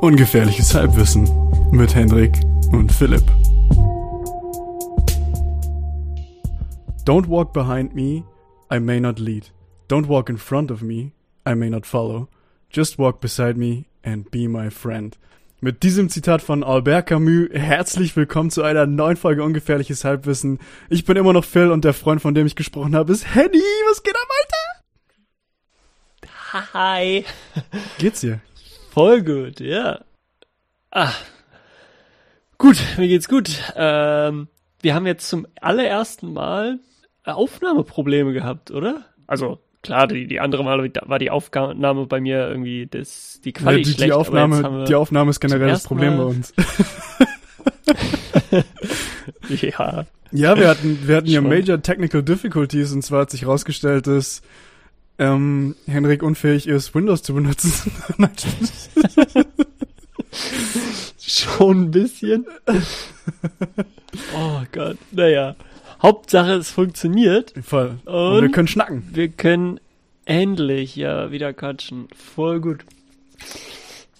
Ungefährliches Halbwissen mit Hendrik und Philipp. Don't walk behind me, I may not lead. Don't walk in front of me, I may not follow. Just walk beside me and be my friend. Mit diesem Zitat von Albert Camus herzlich willkommen zu einer neuen Folge Ungefährliches Halbwissen. Ich bin immer noch Phil und der Freund, von dem ich gesprochen habe, ist Henny. Was geht ab, Alter? Hi. Geht's dir? Voll gut, ja. Ah. Gut, mir geht's gut. Ähm, wir haben jetzt zum allerersten Mal Aufnahmeprobleme gehabt, oder? Also klar, die, die andere Mal war die Aufnahme bei mir irgendwie das, die Quali ja, die, schlecht. Die Aufnahme, die Aufnahme ist generell das Problem Mal bei uns. ja. Ja, wir hatten, wir hatten ja Major Technical Difficulties und zwar hat sich herausgestellt, dass ähm, Henrik unfähig ist, Windows zu benutzen. Schon ein bisschen. oh Gott, naja. Hauptsache, es funktioniert. Voll. Und, und wir können schnacken. Wir können endlich ja wieder quatschen. Voll gut.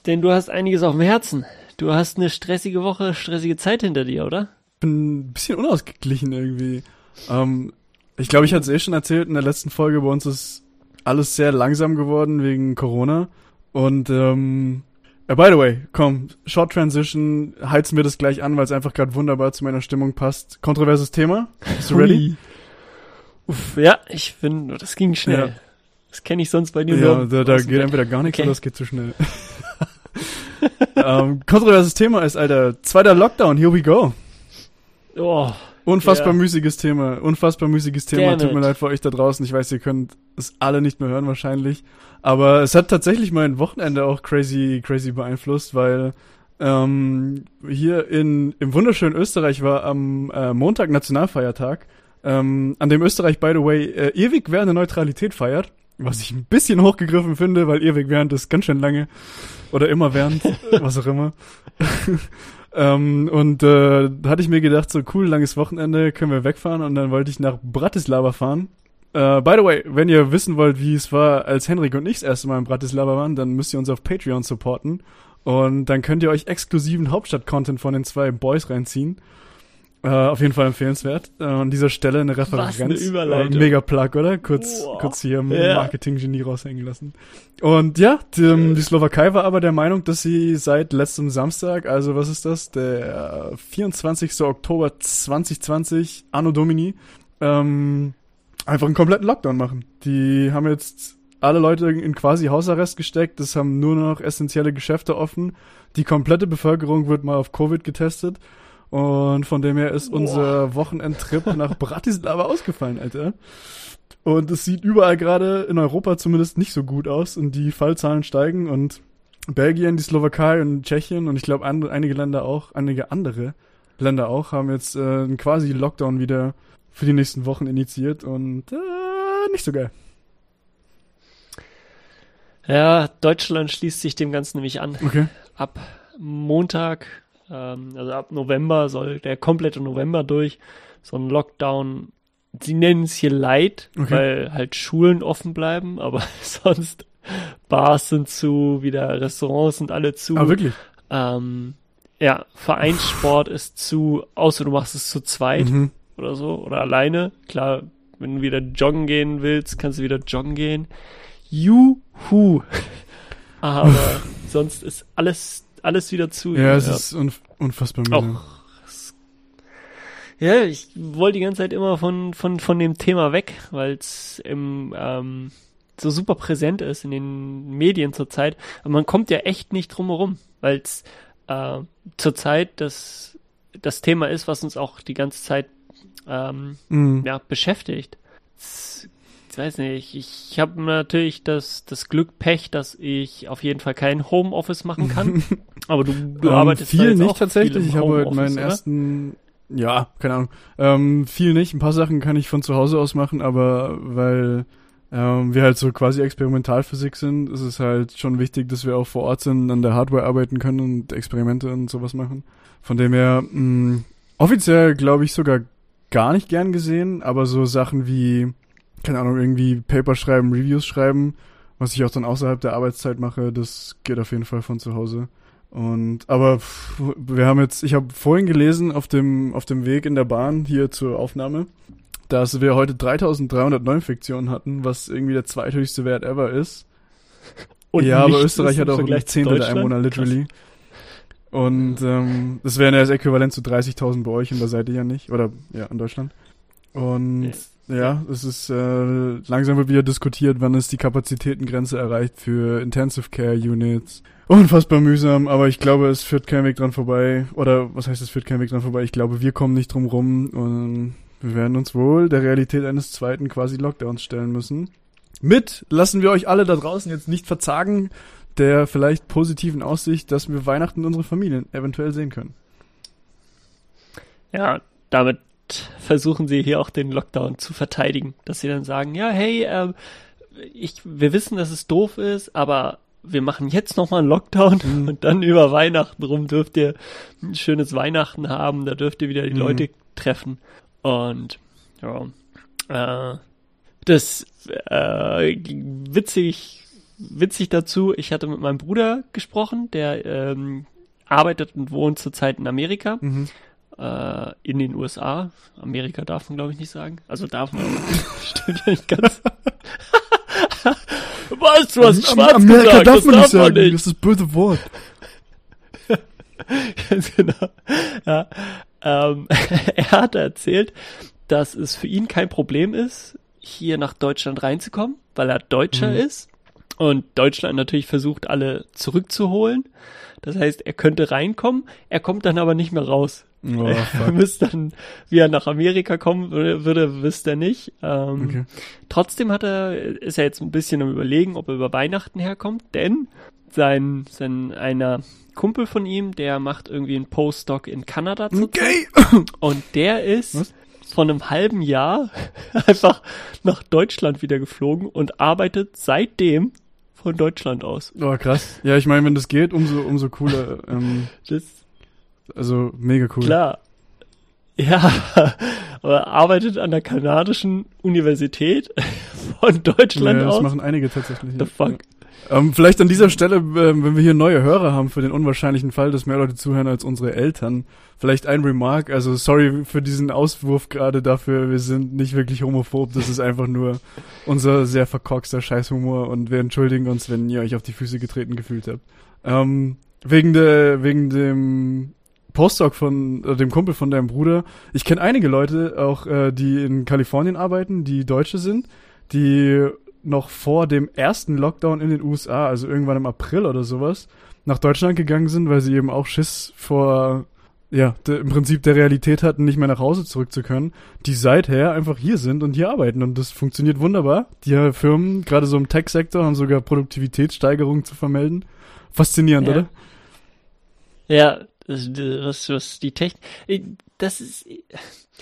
Denn du hast einiges auf dem Herzen. Du hast eine stressige Woche, stressige Zeit hinter dir, oder? Bin ein bisschen unausgeglichen irgendwie. Ähm, ich glaube, ich hatte es eh schon erzählt in der letzten Folge. Bei uns ist alles sehr langsam geworden wegen Corona. Und ähm, Uh, by the way, komm, Short Transition, heizen wir das gleich an, weil es einfach gerade wunderbar zu meiner Stimmung passt. Kontroverses Thema. Bist du ready? Uff, ja, ich finde, das ging schnell. Ja. Das kenne ich sonst bei dir Ja, da, da geht entweder gar nichts okay. oder es geht zu schnell. ähm, kontroverses Thema ist, Alter, zweiter Lockdown, here we go. Oh, Unfassbar ja. müßiges Thema. Unfassbar müßiges Thema. Tut mir leid für euch da draußen. Ich weiß, ihr könnt es alle nicht mehr hören wahrscheinlich. Aber es hat tatsächlich mein Wochenende auch crazy, crazy beeinflusst, weil ähm, hier in, im wunderschönen Österreich war am äh, Montag Nationalfeiertag, ähm, an dem Österreich, by the way, äh, ewig während der Neutralität feiert. Was ich ein bisschen hochgegriffen finde, weil ewig während ist ganz schön lange. Oder immer während, was auch immer. Ähm, und äh, hatte ich mir gedacht, so cool, langes Wochenende, können wir wegfahren. Und dann wollte ich nach Bratislava fahren. Äh, by the way, wenn ihr wissen wollt, wie es war, als Henrik und ich das erste Mal in Bratislava waren, dann müsst ihr uns auf Patreon supporten. Und dann könnt ihr euch exklusiven Hauptstadt-Content von den zwei Boys reinziehen. Äh, auf jeden Fall empfehlenswert. Äh, an dieser Stelle eine Referenz. Was eine Überleitung. Äh, mega Plug, oder? Kurz, wow. kurz hier im ja. Marketing-Genie raushängen lassen. Und ja, die, die, Slowakei war aber der Meinung, dass sie seit letztem Samstag, also was ist das? Der 24. Oktober 2020, Anno Domini, ähm, einfach einen kompletten Lockdown machen. Die haben jetzt alle Leute in quasi Hausarrest gesteckt. Es haben nur noch essentielle Geschäfte offen. Die komplette Bevölkerung wird mal auf Covid getestet. Und von dem her ist Boah. unser Wochenendtrip nach Bratislava ausgefallen, Alter. Und es sieht überall gerade in Europa zumindest nicht so gut aus und die Fallzahlen steigen und Belgien, die Slowakei und Tschechien und ich glaube einige Länder auch, einige andere Länder auch, haben jetzt äh, einen quasi Lockdown wieder für die nächsten Wochen initiiert und äh, nicht so geil. Ja, Deutschland schließt sich dem Ganzen nämlich an. Okay. Ab Montag ähm, also ab November soll der komplette November durch. So ein Lockdown. Sie nennen es hier Light, okay. weil halt Schulen offen bleiben, aber sonst Bars sind zu, wieder Restaurants sind alle zu. Ah, wirklich? Ähm, ja, Vereinssport ist zu, außer du machst es zu zweit mhm. oder so oder alleine. Klar, wenn du wieder joggen gehen willst, kannst du wieder joggen gehen. Juhu. Aber sonst ist alles alles wieder zu. Ja, es ja. ist unf unfassbar müde. Ja, ich wollte die ganze Zeit immer von, von, von dem Thema weg, weil es im ähm, so super präsent ist in den Medien zurzeit. Aber man kommt ja echt nicht drum herum, weil es äh, zurzeit das, das Thema ist, was uns auch die ganze Zeit ähm, mhm. ja, beschäftigt. Es weiß nicht, ich, ich habe natürlich das, das Glück, Pech, dass ich auf jeden Fall kein Homeoffice machen kann. Aber du, du ähm, arbeitest viel nicht tatsächlich. Ich habe halt meinen oder? ersten, ja, keine Ahnung, ähm, viel nicht. Ein paar Sachen kann ich von zu Hause aus machen, aber weil ähm, wir halt so quasi Experimentalphysik sind, ist es halt schon wichtig, dass wir auch vor Ort sind, an der Hardware arbeiten können und Experimente und sowas machen. Von dem her, mh, offiziell glaube ich sogar gar nicht gern gesehen, aber so Sachen wie, keine Ahnung, irgendwie Paper schreiben, Reviews schreiben, was ich auch dann außerhalb der Arbeitszeit mache, das geht auf jeden Fall von zu Hause. Und aber wir haben jetzt, ich habe vorhin gelesen auf dem auf dem Weg in der Bahn hier zur Aufnahme, dass wir heute 3300 Neuinfektionen hatten, was irgendwie der zweithöchste Wert ever ist. Und ja, aber Österreich hat auch gleich Zehntel der Einwohner, literally. Krass. Und ähm, das wäre ja das Äquivalent zu 30.000 bei euch und da seid ihr ja nicht. Oder ja, in Deutschland. Und ja, es ist äh, langsam wird wieder diskutiert, wann ist die Kapazitätengrenze erreicht für Intensive Care Units. Unfassbar mühsam, aber ich glaube, es führt kein Weg dran vorbei. Oder was heißt, es führt kein Weg dran vorbei? Ich glaube, wir kommen nicht drum rum und wir werden uns wohl der Realität eines zweiten quasi Lockdowns stellen müssen. Mit lassen wir euch alle da draußen jetzt nicht verzagen, der vielleicht positiven Aussicht, dass wir Weihnachten unsere Familien eventuell sehen können. Ja, damit versuchen sie hier auch den Lockdown zu verteidigen, dass sie dann sagen, ja, hey, äh, ich, wir wissen, dass es doof ist, aber wir machen jetzt nochmal einen Lockdown mhm. und dann über Weihnachten rum dürft ihr ein schönes Weihnachten haben, da dürft ihr wieder die mhm. Leute treffen. Und ja, äh, das äh, witzig witzig dazu, ich hatte mit meinem Bruder gesprochen, der ähm, arbeitet und wohnt zurzeit in Amerika. Mhm. Äh, in den USA. Amerika darf man, glaube ich, nicht sagen. Also darf man. stimmt ja nicht ganz. weißt du, was schwarz Amerika gesagt? darf das man darf nicht sagen. Nicht. Das ist das böse Wort. genau. Ja. Ähm, er hat erzählt, dass es für ihn kein Problem ist, hier nach Deutschland reinzukommen, weil er Deutscher mhm. ist und Deutschland natürlich versucht, alle zurückzuholen. Das heißt, er könnte reinkommen, er kommt dann aber nicht mehr raus. Oh, er müsste dann, wie er nach Amerika kommen würde, würde wüsste er nicht. Ähm, okay. Trotzdem hat er, ist er jetzt ein bisschen am überlegen, ob er über Weihnachten herkommt, denn sein, sein einer Kumpel von ihm, der macht irgendwie einen Postdoc in Kanada okay. und der ist Was? von einem halben Jahr einfach nach Deutschland wieder geflogen und arbeitet seitdem von Deutschland aus. Oh, krass. Ja, ich meine, wenn das geht, umso, umso cooler. Ähm, das, also, mega cool. Klar. Ja, aber arbeitet an der kanadischen Universität von Deutschland ja, das aus. Das machen einige tatsächlich. The fuck? Ja. Ähm, vielleicht an dieser Stelle, äh, wenn wir hier neue Hörer haben, für den unwahrscheinlichen Fall, dass mehr Leute zuhören als unsere Eltern, vielleicht ein Remark. Also sorry für diesen Auswurf gerade dafür. Wir sind nicht wirklich homophob. Das ist einfach nur unser sehr verkorkster Scheißhumor und wir entschuldigen uns, wenn ihr euch auf die Füße getreten gefühlt habt. Ähm, wegen der, wegen dem Postdoc von äh, dem Kumpel von deinem Bruder. Ich kenne einige Leute auch, äh, die in Kalifornien arbeiten, die Deutsche sind, die noch vor dem ersten Lockdown in den USA, also irgendwann im April oder sowas, nach Deutschland gegangen sind, weil sie eben auch Schiss vor, ja, im Prinzip der Realität hatten, nicht mehr nach Hause zurück zu können, die seither einfach hier sind und hier arbeiten und das funktioniert wunderbar. Die Firmen, gerade so im Tech-Sektor, haben sogar Produktivitätssteigerungen zu vermelden. Faszinierend, ja. oder? Ja, was, was die Technik, das ist,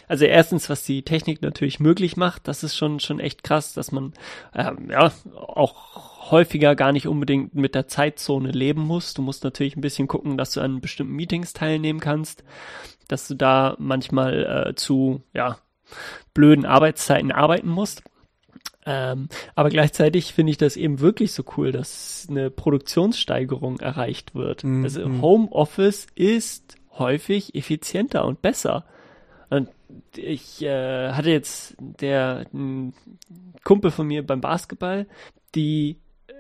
also erstens, was die Technik natürlich möglich macht, das ist schon, schon echt krass, dass man, ähm, ja, auch häufiger gar nicht unbedingt mit der Zeitzone leben muss. Du musst natürlich ein bisschen gucken, dass du an bestimmten Meetings teilnehmen kannst, dass du da manchmal äh, zu, ja, blöden Arbeitszeiten arbeiten musst. Ähm, aber gleichzeitig finde ich das eben wirklich so cool, dass eine Produktionssteigerung erreicht wird. Mhm. Also Homeoffice ist häufig effizienter und besser. Und ich äh, hatte jetzt der ein Kumpel von mir beim Basketball, die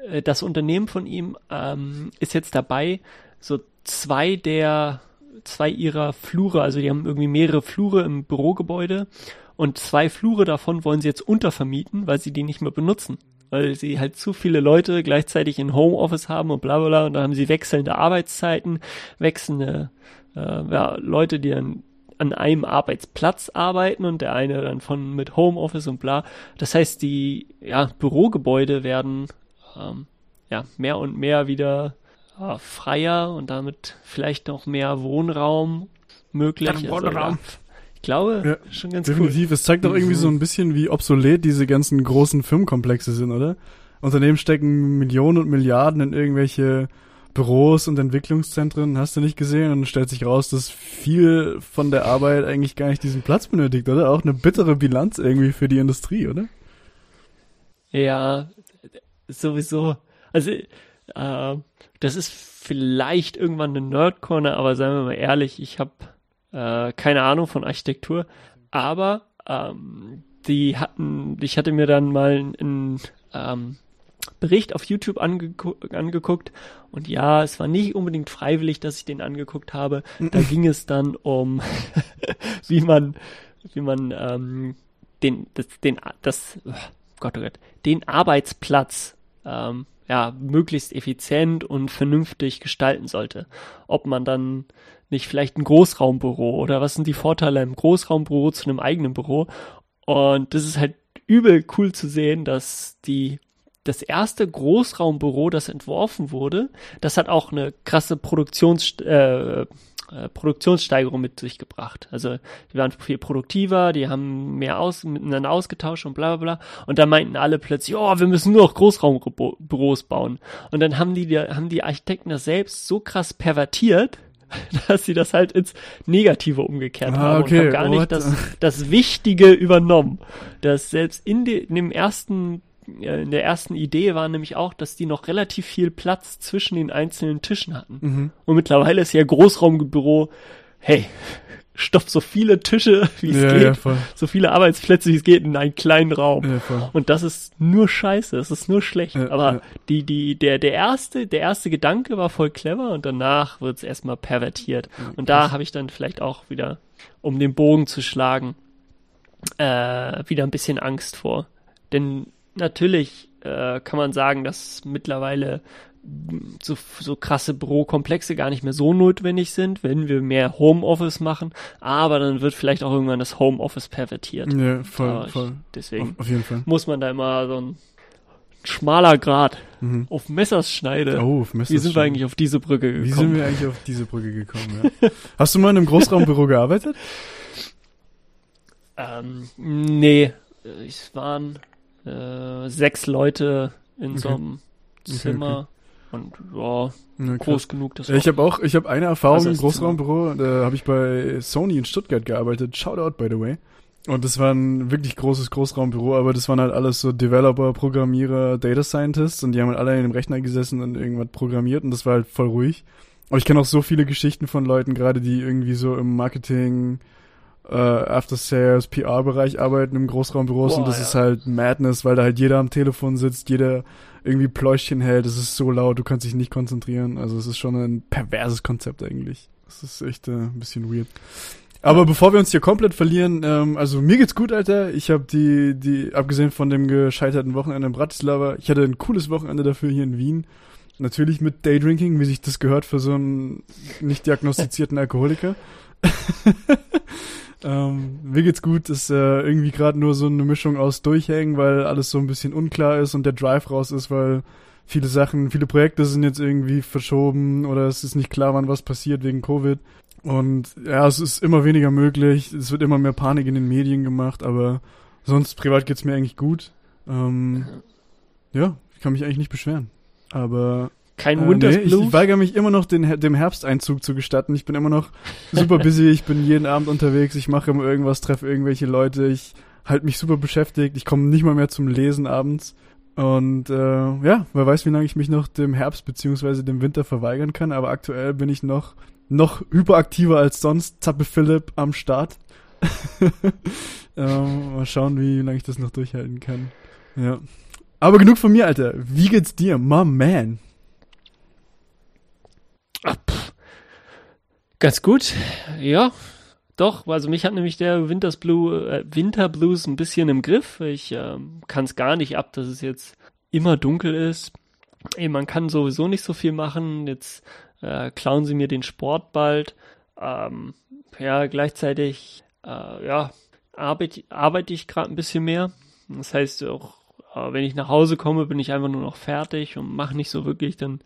äh, das Unternehmen von ihm ähm, ist jetzt dabei, so zwei der zwei ihrer Flure, also die haben irgendwie mehrere Flure im Bürogebäude und zwei Flure davon wollen sie jetzt untervermieten, weil sie die nicht mehr benutzen. Weil sie halt zu viele Leute gleichzeitig in Homeoffice haben und bla bla bla. Und dann haben sie wechselnde Arbeitszeiten, wechselnde äh, ja, Leute, die dann an einem Arbeitsplatz arbeiten und der eine dann von mit Homeoffice und bla. Das heißt, die ja, Bürogebäude werden ähm, ja mehr und mehr wieder äh, freier und damit vielleicht noch mehr Wohnraum möglich. Also, Wohnraum. Ja, glaube, ja, schon ganz definitiv. cool. Es zeigt auch irgendwie so ein bisschen, wie obsolet diese ganzen großen Firmenkomplexe sind, oder? Unternehmen stecken Millionen und Milliarden in irgendwelche Büros und Entwicklungszentren, hast du nicht gesehen und stellt sich raus, dass viel von der Arbeit eigentlich gar nicht diesen Platz benötigt, oder? Auch eine bittere Bilanz irgendwie für die Industrie, oder? Ja, sowieso. Also, äh, das ist vielleicht irgendwann eine Nerdcorner, aber seien wir mal ehrlich, ich habe äh, keine Ahnung von Architektur, aber ähm, die hatten, ich hatte mir dann mal einen ähm, Bericht auf YouTube angegu angeguckt und ja, es war nicht unbedingt freiwillig, dass ich den angeguckt habe. Da ging es dann um, wie man, wie man ähm, den, das, den, das, oh Gott, oh Gott, den Arbeitsplatz ähm, ja, möglichst effizient und vernünftig gestalten sollte. Ob man dann nicht vielleicht ein Großraumbüro oder was sind die Vorteile im Großraumbüro zu einem eigenen Büro? Und das ist halt übel cool zu sehen, dass die das erste Großraumbüro, das entworfen wurde, das hat auch eine krasse Produktions äh, äh, Produktionssteigerung mit sich gebracht. Also die waren viel produktiver, die haben mehr aus, miteinander ausgetauscht und bla bla bla. Und da meinten alle plötzlich, oh, wir müssen nur noch Großraumbüros bauen. Und dann haben die, haben die Architekten das selbst so krass pervertiert, dass sie das halt ins Negative umgekehrt ah, haben okay. und haben gar What? nicht das, das Wichtige übernommen. Dass selbst in, de, in dem ersten in der ersten Idee war nämlich auch, dass die noch relativ viel Platz zwischen den einzelnen Tischen hatten. Mhm. Und mittlerweile ist ja Großraumbüro, hey, stopft so viele Tische, wie es ja, geht, ja, so viele Arbeitsplätze, wie es geht, in einen kleinen Raum. Ja, und das ist nur scheiße, das ist nur schlecht. Aber die, die, der, der erste, der erste Gedanke war voll clever und danach wird es erstmal pervertiert. und da habe ich dann vielleicht auch wieder, um den Bogen zu schlagen, äh, wieder ein bisschen Angst vor. Denn natürlich äh, kann man sagen, dass mittlerweile so, so krasse Bürokomplexe gar nicht mehr so notwendig sind, wenn wir mehr Homeoffice machen. Aber dann wird vielleicht auch irgendwann das Homeoffice pervertiert. Ja, voll, ich, voll. Deswegen auf, auf, jeden Fall. muss man da immer so ein schmaler Grad mhm. auf Messerschneide. Oh, auf Messerschneide. Wie sind wir eigentlich auf diese Brücke gekommen? Wie sind wir eigentlich auf diese Brücke gekommen? Ja. Hast du mal in einem Großraumbüro gearbeitet? Ähm, nee, es waren äh, sechs Leute in okay. so einem Zimmer. Okay, okay. Und ja, ja groß genug. Das ich habe auch, ich habe eine Erfahrung im Großraumbüro, da habe ich bei Sony in Stuttgart gearbeitet. Shoutout, by the way. Und das war ein wirklich großes Großraumbüro, aber das waren halt alles so Developer, Programmierer, Data Scientists und die haben halt alle in dem Rechner gesessen und irgendwas programmiert und das war halt voll ruhig. Aber ich kenne auch so viele Geschichten von Leuten, gerade die irgendwie so im Marketing, äh, After Sales, PR-Bereich arbeiten im Großraumbüros Boah, und das ja. ist halt Madness, weil da halt jeder am Telefon sitzt, jeder irgendwie Pläuschchen hält, es ist so laut, du kannst dich nicht konzentrieren. Also es ist schon ein perverses Konzept eigentlich. Das ist echt äh, ein bisschen weird. Aber bevor wir uns hier komplett verlieren, ähm, also mir geht's gut, Alter. Ich habe die, die, abgesehen von dem gescheiterten Wochenende in Bratislava, ich hatte ein cooles Wochenende dafür hier in Wien. Natürlich mit Daydrinking, wie sich das gehört für so einen nicht diagnostizierten Alkoholiker. Ähm, mir geht's gut, ist äh, irgendwie gerade nur so eine Mischung aus Durchhängen, weil alles so ein bisschen unklar ist und der Drive raus ist, weil viele Sachen, viele Projekte sind jetzt irgendwie verschoben oder es ist nicht klar, wann was passiert wegen Covid. Und ja, es ist immer weniger möglich, es wird immer mehr Panik in den Medien gemacht, aber sonst privat geht's mir eigentlich gut. Ähm, ja, ich kann mich eigentlich nicht beschweren. Aber kein äh, Winters nee, Ich weigere mich immer noch, den, dem Herbsteinzug zu gestatten. Ich bin immer noch super busy. ich bin jeden Abend unterwegs. Ich mache immer irgendwas, treffe irgendwelche Leute. Ich halte mich super beschäftigt. Ich komme nicht mal mehr zum Lesen abends. Und äh, ja, wer weiß, wie lange ich mich noch dem Herbst beziehungsweise dem Winter verweigern kann. Aber aktuell bin ich noch noch hyperaktiver als sonst. Zappe Philipp am Start. ähm, mal schauen, wie lange ich das noch durchhalten kann. Ja. Aber genug von mir, Alter. Wie geht's dir, my man? Ach, Ganz gut, ja. Doch, also mich hat nämlich der Winters Blue, äh, Winter Blues ein bisschen im Griff. Ich äh, kann es gar nicht ab, dass es jetzt immer dunkel ist. Ey, man kann sowieso nicht so viel machen. Jetzt äh, klauen sie mir den Sport bald. Ähm, ja, gleichzeitig, äh, ja, arbeite, arbeite ich gerade ein bisschen mehr. Das heißt auch, wenn ich nach Hause komme, bin ich einfach nur noch fertig und mache nicht so wirklich dann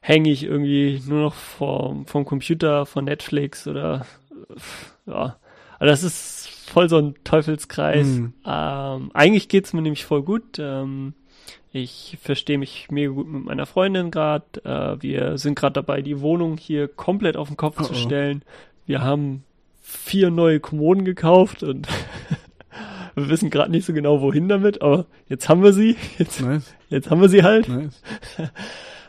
hänge ich irgendwie nur noch vom, vom Computer, von Netflix oder ja. Also das ist voll so ein Teufelskreis. Mhm. Ähm, eigentlich geht's mir nämlich voll gut. Ähm, Ich verstehe mich mega gut mit meiner Freundin gerade. Äh, wir sind gerade dabei, die Wohnung hier komplett auf den Kopf oh zu stellen. Wir haben vier neue Kommoden gekauft und wir wissen gerade nicht so genau, wohin damit, aber jetzt haben wir sie. Jetzt, nice. jetzt haben wir sie halt. Nice.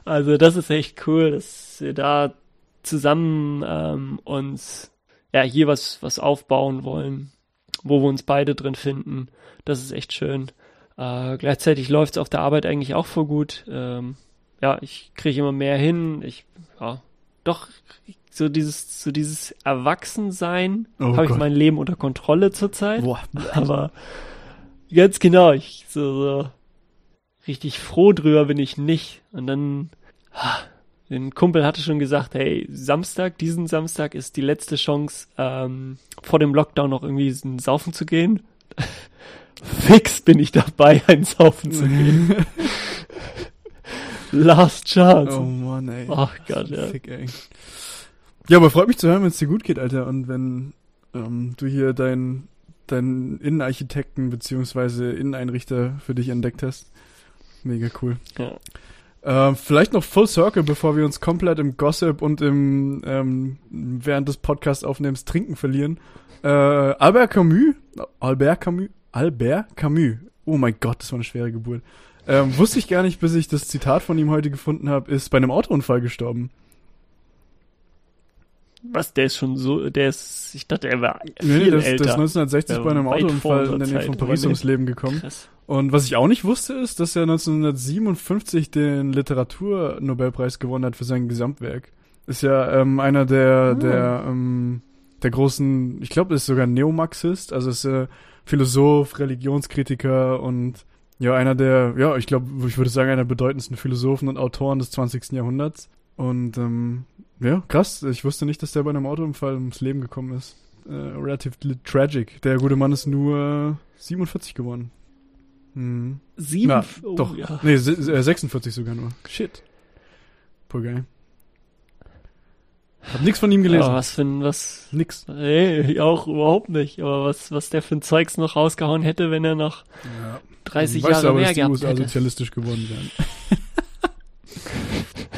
Also das ist echt cool, dass wir da zusammen ähm, uns ja hier was was aufbauen wollen, wo wir uns beide drin finden. Das ist echt schön. Äh, gleichzeitig läuft es auf der Arbeit eigentlich auch voll gut. Ähm, ja, ich kriege immer mehr hin. Ich ja doch so dieses so dieses Erwachsensein oh habe ich mein Leben unter Kontrolle zurzeit. Boah. Aber ganz genau, ich so, so richtig froh drüber bin ich nicht. Und dann ein Kumpel hatte schon gesagt, hey, Samstag, diesen Samstag ist die letzte Chance, ähm, vor dem Lockdown noch irgendwie saufen zu gehen. Fix bin ich dabei, ein Saufen zu gehen. Last Chance. Oh Mann, ey. Ach Gott, ja. Fick, ey. Ja, aber freut mich zu hören, wenn es dir gut geht, Alter. Und wenn ähm, du hier deinen dein Innenarchitekten beziehungsweise Inneneinrichter für dich entdeckt hast. Mega cool. Ja. Äh, vielleicht noch Full Circle, bevor wir uns komplett im Gossip und im ähm, während des Podcasts aufnehmens Trinken verlieren. Äh, Albert Camus, Albert Camus, Albert Camus. Oh mein Gott, das war eine schwere Geburt. Ähm, wusste ich gar nicht, bis ich das Zitat von ihm heute gefunden habe, ist bei einem Autounfall gestorben. Was, der ist schon so, der ist, ich dachte, er war viel nee, das, älter. Der ist 1960 bei einem Autounfall in der Nähe von Paris ums Leben gekommen. Krass. Und was ich auch nicht wusste, ist, dass er 1957 den Literaturnobelpreis gewonnen hat für sein Gesamtwerk. Ist ja ähm, einer der, oh. der, ähm, der großen, ich glaube, ist sogar Neomarxist, also ist äh, Philosoph, Religionskritiker und ja, einer der, ja, ich glaube, ich würde sagen, einer der bedeutendsten Philosophen und Autoren des 20. Jahrhunderts. Und ähm, ja, krass, ich wusste nicht, dass der bei einem Autounfall ums Leben gekommen ist. Äh, relativ tragic. Der gute Mann ist nur 47 geworden. Hm. Sieben? Na, oh, doch. Ja. Nee, 46 sogar nur. Shit. Poor guy. Hab nix von ihm gelesen. Aber was für ein, was? Nix. Nee, auch überhaupt nicht. Aber was, was der für ein Zeugs noch rausgehauen hätte, wenn er noch ja. 30 weißt Jahre aber, mehr gehabt hätte. sozialistisch geworden wären.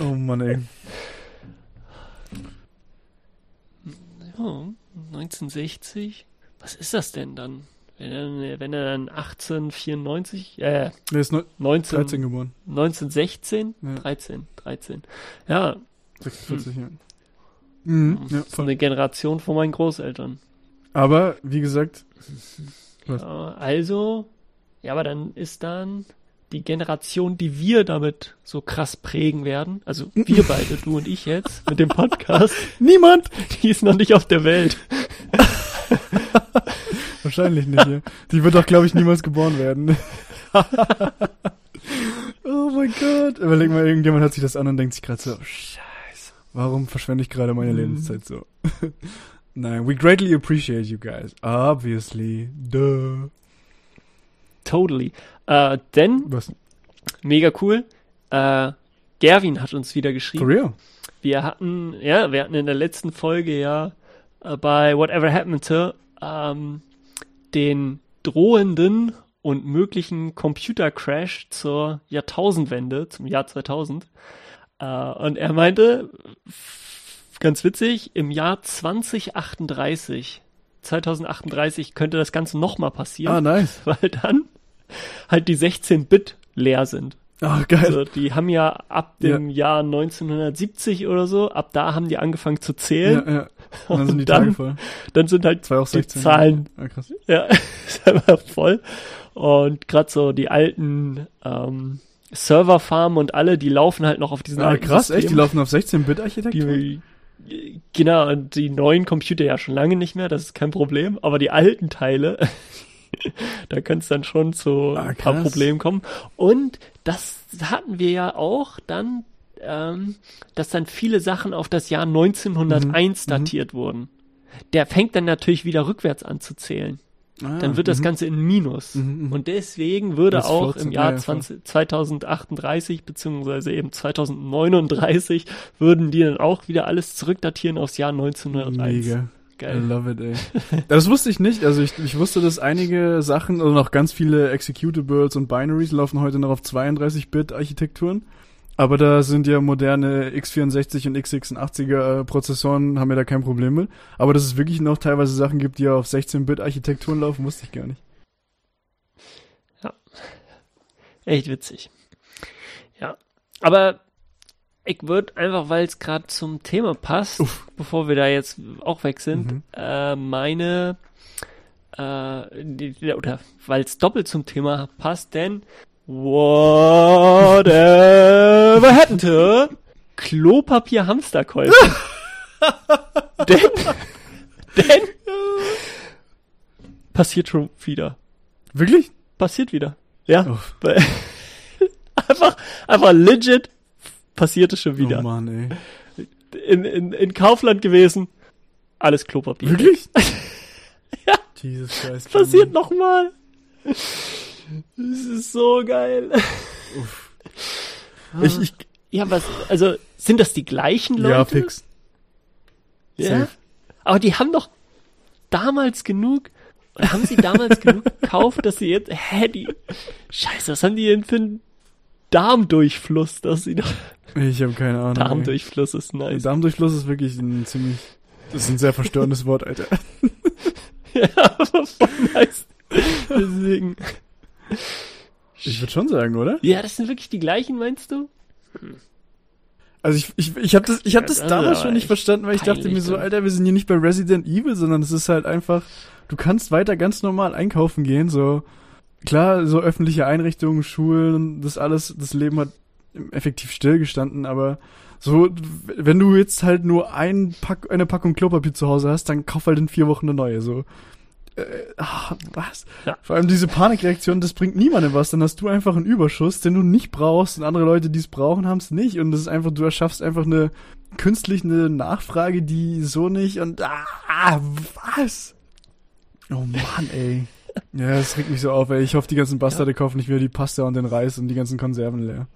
oh Mann, ey. Ja, 1960. Was ist das denn dann? Wenn er, wenn er dann 1894, äh, er ist 19, 13 geboren. 1916? Ja. 13, 13. Ja. 46, hm. ja. Mhm, ja, voll. eine Generation von meinen Großeltern. Aber, wie gesagt. Ja, also, ja, aber dann ist dann die Generation, die wir damit so krass prägen werden, also wir beide, du und ich jetzt, mit dem Podcast. Niemand! Die ist noch nicht auf der Welt. Wahrscheinlich nicht, ja. Die wird doch, glaube ich, niemals geboren werden. oh mein Gott. Überleg mal, irgendjemand hört sich das an und denkt sich gerade so, scheiße, warum verschwende ich gerade meine mhm. Lebenszeit so? Nein, we greatly appreciate you guys. Obviously. Duh. Totally. Äh, denn, Was? mega cool, äh, Gerwin hat uns wieder geschrieben. For real? Wir hatten, ja, wir hatten in der letzten Folge ja äh, bei Whatever Happened to ähm, den drohenden und möglichen Computercrash zur Jahrtausendwende, zum Jahr 2000. Äh, und er meinte, ganz witzig, im Jahr 2038, 2038 könnte das Ganze nochmal passieren. Ah, nice. Weil dann halt die 16-Bit leer sind. Ach, geil. Also die haben ja ab dem ja. Jahr 1970 oder so, ab da haben die angefangen zu zählen. Ja, ja. Und dann sind die dann, Tage voll. Dann sind halt die Zahlen. Ja, krass. Ja, ist einfach voll. Und gerade so die alten ähm, Serverfarmen und alle, die laufen halt noch auf diesen ah, alten krass, System. echt? Die laufen auf 16-Bit-Architektur? Genau, und die neuen Computer ja schon lange nicht mehr, das ist kein Problem. Aber die alten Teile, da könnte es dann schon zu ah, ein paar Problemen kommen. Und das hatten wir ja auch dann, ähm, dass dann viele Sachen auf das Jahr 1901 mhm. datiert mhm. wurden. Der fängt dann natürlich wieder rückwärts an zu zählen. Ah, dann wird das mhm. Ganze in Minus. Mhm, mhm. Und deswegen würde auch 14, im Jahr ja, 20, 2038 beziehungsweise eben 2039 würden die dann auch wieder alles zurückdatieren aufs Jahr 1901. Mega. Geil. I love it, ey. Das wusste ich nicht. Also ich, ich wusste, dass einige Sachen, also noch ganz viele Executables und Binaries laufen heute noch auf 32-Bit-Architekturen. Aber da sind ja moderne x64 und x86er Prozessoren, haben ja da kein Problem mit. Aber dass es wirklich noch teilweise Sachen gibt, die auf 16-Bit-Architekturen laufen, wusste ich gar nicht. Ja. Echt witzig. Ja. Aber ich würde einfach, weil es gerade zum Thema passt, Uff. bevor wir da jetzt auch weg sind, mhm. äh, meine, äh, die, oder weil es doppelt zum Thema passt, denn Whatever happened to Klopapier-Hamsterkäufe? denn, denn passiert schon wieder. Wirklich? Passiert wieder. Ja. Einfach, einfach legit passierte schon wieder. Oh Mann, ey. In, in, in Kaufland gewesen, alles Klopapier. Wirklich? ja. Jesus Christ. Passiert nochmal. Das ist so geil. Uff. Ich, ich, ja, was, also, sind das die gleichen Leute? Ja, fix. Ja. Safe. Aber die haben doch damals genug, haben sie damals genug gekauft, dass sie jetzt, hä, die, scheiße, was haben die denn für einen Darmdurchfluss, dass sie doch. Ich habe keine Ahnung. Darmdurchfluss ist nice. Darmdurchfluss ist wirklich ein ziemlich, das ist ein sehr verstörendes Wort, Alter. ja, aber voll nice. Deswegen. Ich würde schon sagen, oder? Ja, das sind wirklich die gleichen, meinst du? Also ich, ich, ich habe das, ich hab das damals schon nicht verstanden, weil ich dachte mir so, Alter, wir sind hier nicht bei Resident Evil, sondern es ist halt einfach, du kannst weiter ganz normal einkaufen gehen, so klar, so öffentliche Einrichtungen, Schulen, das alles, das Leben hat effektiv stillgestanden, aber so, wenn du jetzt halt nur ein Pack, eine Packung Klopapier zu Hause hast, dann kauf halt in vier Wochen eine neue, so äh, ach, was? Ja. Vor allem diese Panikreaktion, das bringt niemandem was. Dann hast du einfach einen Überschuss, den du nicht brauchst und andere Leute, die es brauchen, haben es nicht. Und das ist einfach, du erschaffst einfach eine künstlich eine Nachfrage, die so nicht und ah, was? Oh Mann, ey. Ja, das regt mich so auf, ey. Ich hoffe, die ganzen Bastarde ja. kaufen nicht wieder die Pasta und den Reis und die ganzen Konserven leer.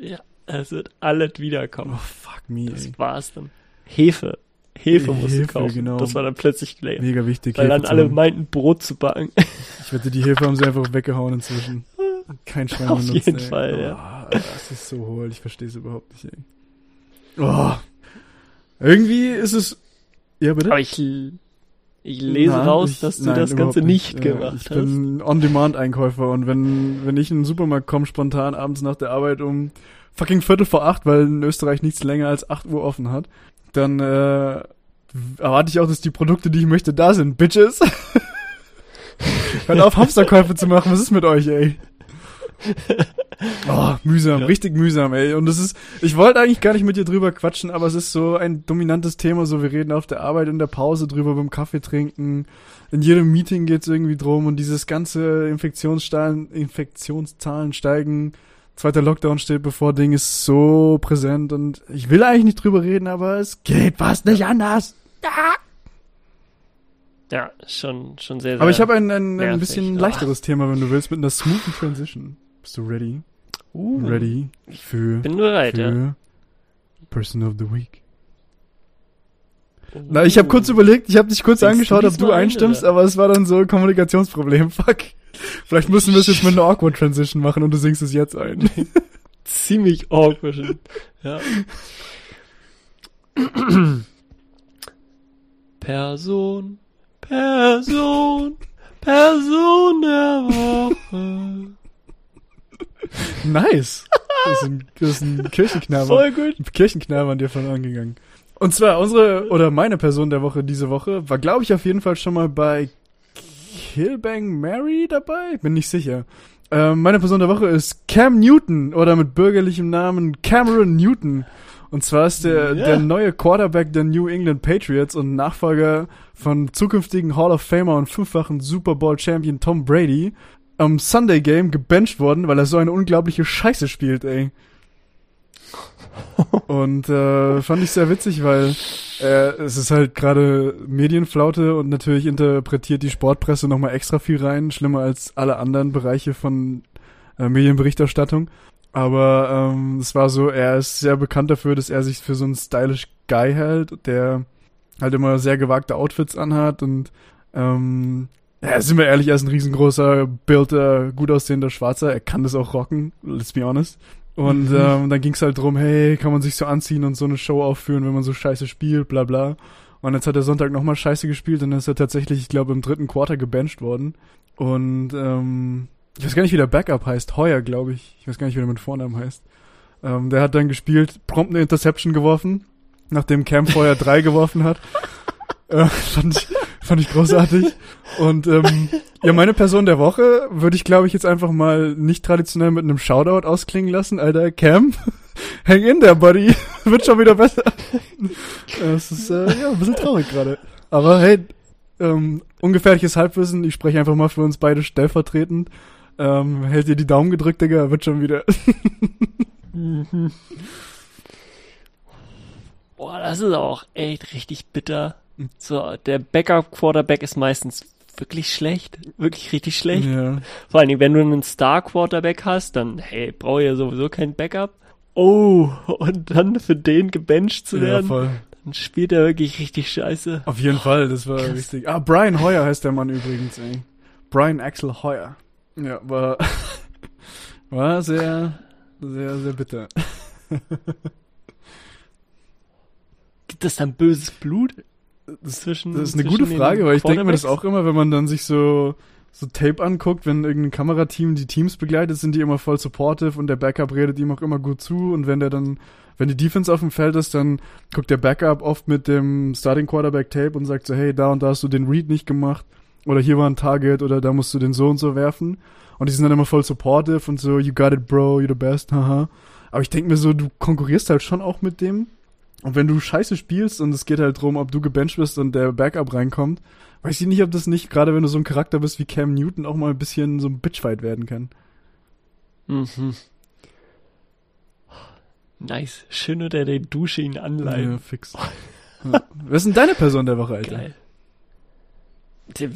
Ja, es wird alles wiederkommen. Oh, fuck me, Das ey. war's dann. Hefe. Hefe musste Hefe, kaufen. Genau. Das war dann plötzlich leer. Mega wichtig. Weil Hefe dann alle meinten, Brot zu backen. Ich wette, die Hefe haben sie einfach weggehauen inzwischen. Kein Schwein Auf benutzt, jeden ey. Fall, oh, ja. Das ist so hohl, ich verstehe es überhaupt nicht, ey. Oh. Irgendwie ist es. Ja, bitte? Aber ich, ich lese nein, raus, ich, dass du nein, das Ganze nicht, nicht gemacht ich hast. Ich bin On-Demand-Einkäufer und wenn, wenn ich in den Supermarkt komme, spontan abends nach der Arbeit um fucking Viertel vor acht, weil in Österreich nichts länger als acht Uhr offen hat, dann äh, erwarte ich auch, dass die Produkte, die ich möchte, da sind, Bitches. Hört auf, Hamsterkäufe zu machen. Was ist mit euch, ey? Oh, mühsam, ja. richtig mühsam, ey. Und es ist, ich wollte eigentlich gar nicht mit dir drüber quatschen, aber es ist so ein dominantes Thema. So, wir reden auf der Arbeit in der Pause drüber beim Kaffee trinken. In jedem Meeting geht's irgendwie drum und dieses ganze Infektionszahlen, Infektionszahlen steigen zweiter Lockdown steht bevor, Ding ist so präsent und ich will eigentlich nicht drüber reden, aber es geht fast nicht anders. Ja, schon, schon sehr, sehr. Aber ich habe ein, ein, ein bisschen leichteres Thema, wenn du willst, mit einer smoothen Transition. Bist du ready? Uh, ready für, bin bereit, für ja. Person of the Week. Uh. Na, ich habe kurz überlegt, ich habe dich kurz Denkst angeschaut, ob du einstimmst, ein, aber es war dann so ein Kommunikationsproblem. Fuck. Vielleicht müssen wir es jetzt mit einer Awkward Transition machen und du singst es jetzt ein. Ziemlich awkward. Ja. Person, Person, Person der. Nice. Das ist ein, das ist ein Kirchenknaber. Voll gut. Ein Kirchenknaber an dir von angegangen. Und zwar unsere oder meine Person der Woche diese Woche war, glaube ich, auf jeden Fall schon mal bei Killbang Mary dabei? Bin nicht sicher. Ähm, meine Person der Woche ist Cam Newton oder mit bürgerlichem Namen Cameron Newton. Und zwar ist der, yeah. der neue Quarterback der New England Patriots und Nachfolger von zukünftigen Hall of Famer und fünffachen Super Bowl Champion Tom Brady am Sunday Game gebencht worden, weil er so eine unglaubliche Scheiße spielt, ey. und äh, fand ich sehr witzig, weil äh, es ist halt gerade Medienflaute und natürlich interpretiert die Sportpresse nochmal extra viel rein, schlimmer als alle anderen Bereiche von äh, Medienberichterstattung. Aber ähm, es war so, er ist sehr bekannt dafür, dass er sich für so einen stylish Guy hält, der halt immer sehr gewagte Outfits anhat und ähm, ja, sind wir ehrlich, er ist ein riesengroßer, bilder, gut aussehender Schwarzer. Er kann das auch rocken, let's be honest. Und mhm. ähm, dann ging's halt drum, hey, kann man sich so anziehen und so eine Show aufführen, wenn man so scheiße spielt, bla bla. Und jetzt hat er Sonntag nochmal scheiße gespielt und dann ist er tatsächlich, ich glaube, im dritten Quarter gebencht worden. Und ähm, ich weiß gar nicht, wie der Backup heißt. Heuer, glaube ich. Ich weiß gar nicht, wie der mit Vornamen heißt. Ähm, der hat dann gespielt, prompt eine Interception geworfen, nachdem Cam vorher drei geworfen hat. Äh, fand, ich, fand ich großartig. Und ähm, ja, meine Person der Woche würde ich, glaube ich, jetzt einfach mal nicht traditionell mit einem Shoutout ausklingen lassen. Alter, Cam, hang in there, Buddy. Wird schon wieder besser. Das ist äh, ja ein bisschen traurig gerade. Aber hey, ähm, ungefährliches Halbwissen. Ich spreche einfach mal für uns beide stellvertretend. Ähm, hält dir die Daumen gedrückt, Digga, wird schon wieder. mhm. Boah, das ist auch echt richtig bitter. So, der Backup-Quarterback ist meistens wirklich schlecht, wirklich richtig schlecht. Ja. Vor allen Dingen, wenn du einen Star-Quarterback hast, dann, hey, brauche ja sowieso kein Backup. Oh, und dann für den gebencht zu werden. Ja, voll. Dann spielt er wirklich richtig scheiße. Auf jeden oh, Fall, das war krass. richtig. Ah, Brian Hoyer heißt der Mann übrigens, ey. Brian Axel Hoyer. Ja, war, war sehr, sehr, sehr bitter. Gibt es dann böses Blut? Das, zwischen, das ist eine gute Frage, weil ich denke mir das auch immer, wenn man dann sich so so Tape anguckt, wenn irgendein Kamerateam die Teams begleitet, sind die immer voll supportive und der Backup redet ihm auch immer gut zu und wenn der dann, wenn die Defense auf dem Feld ist, dann guckt der Backup oft mit dem Starting Quarterback Tape und sagt so, hey, da und da hast du den Read nicht gemacht oder hier war ein Target oder da musst du den so und so werfen und die sind dann immer voll supportive und so, you got it, bro, you're the best, haha. Aber ich denke mir so, du konkurrierst halt schon auch mit dem und wenn du scheiße spielst und es geht halt drum, ob du gebencht bist und der Backup reinkommt, weiß ich nicht, ob das nicht, gerade wenn du so ein Charakter bist wie Cam Newton, auch mal ein bisschen so ein Bitchfight werden kann. Mhm. Nice. Schön unter der Dusche ihn anleihen. Ja, fix. ja. Was ist denn deine Person der Woche, Alter? Geil. Die,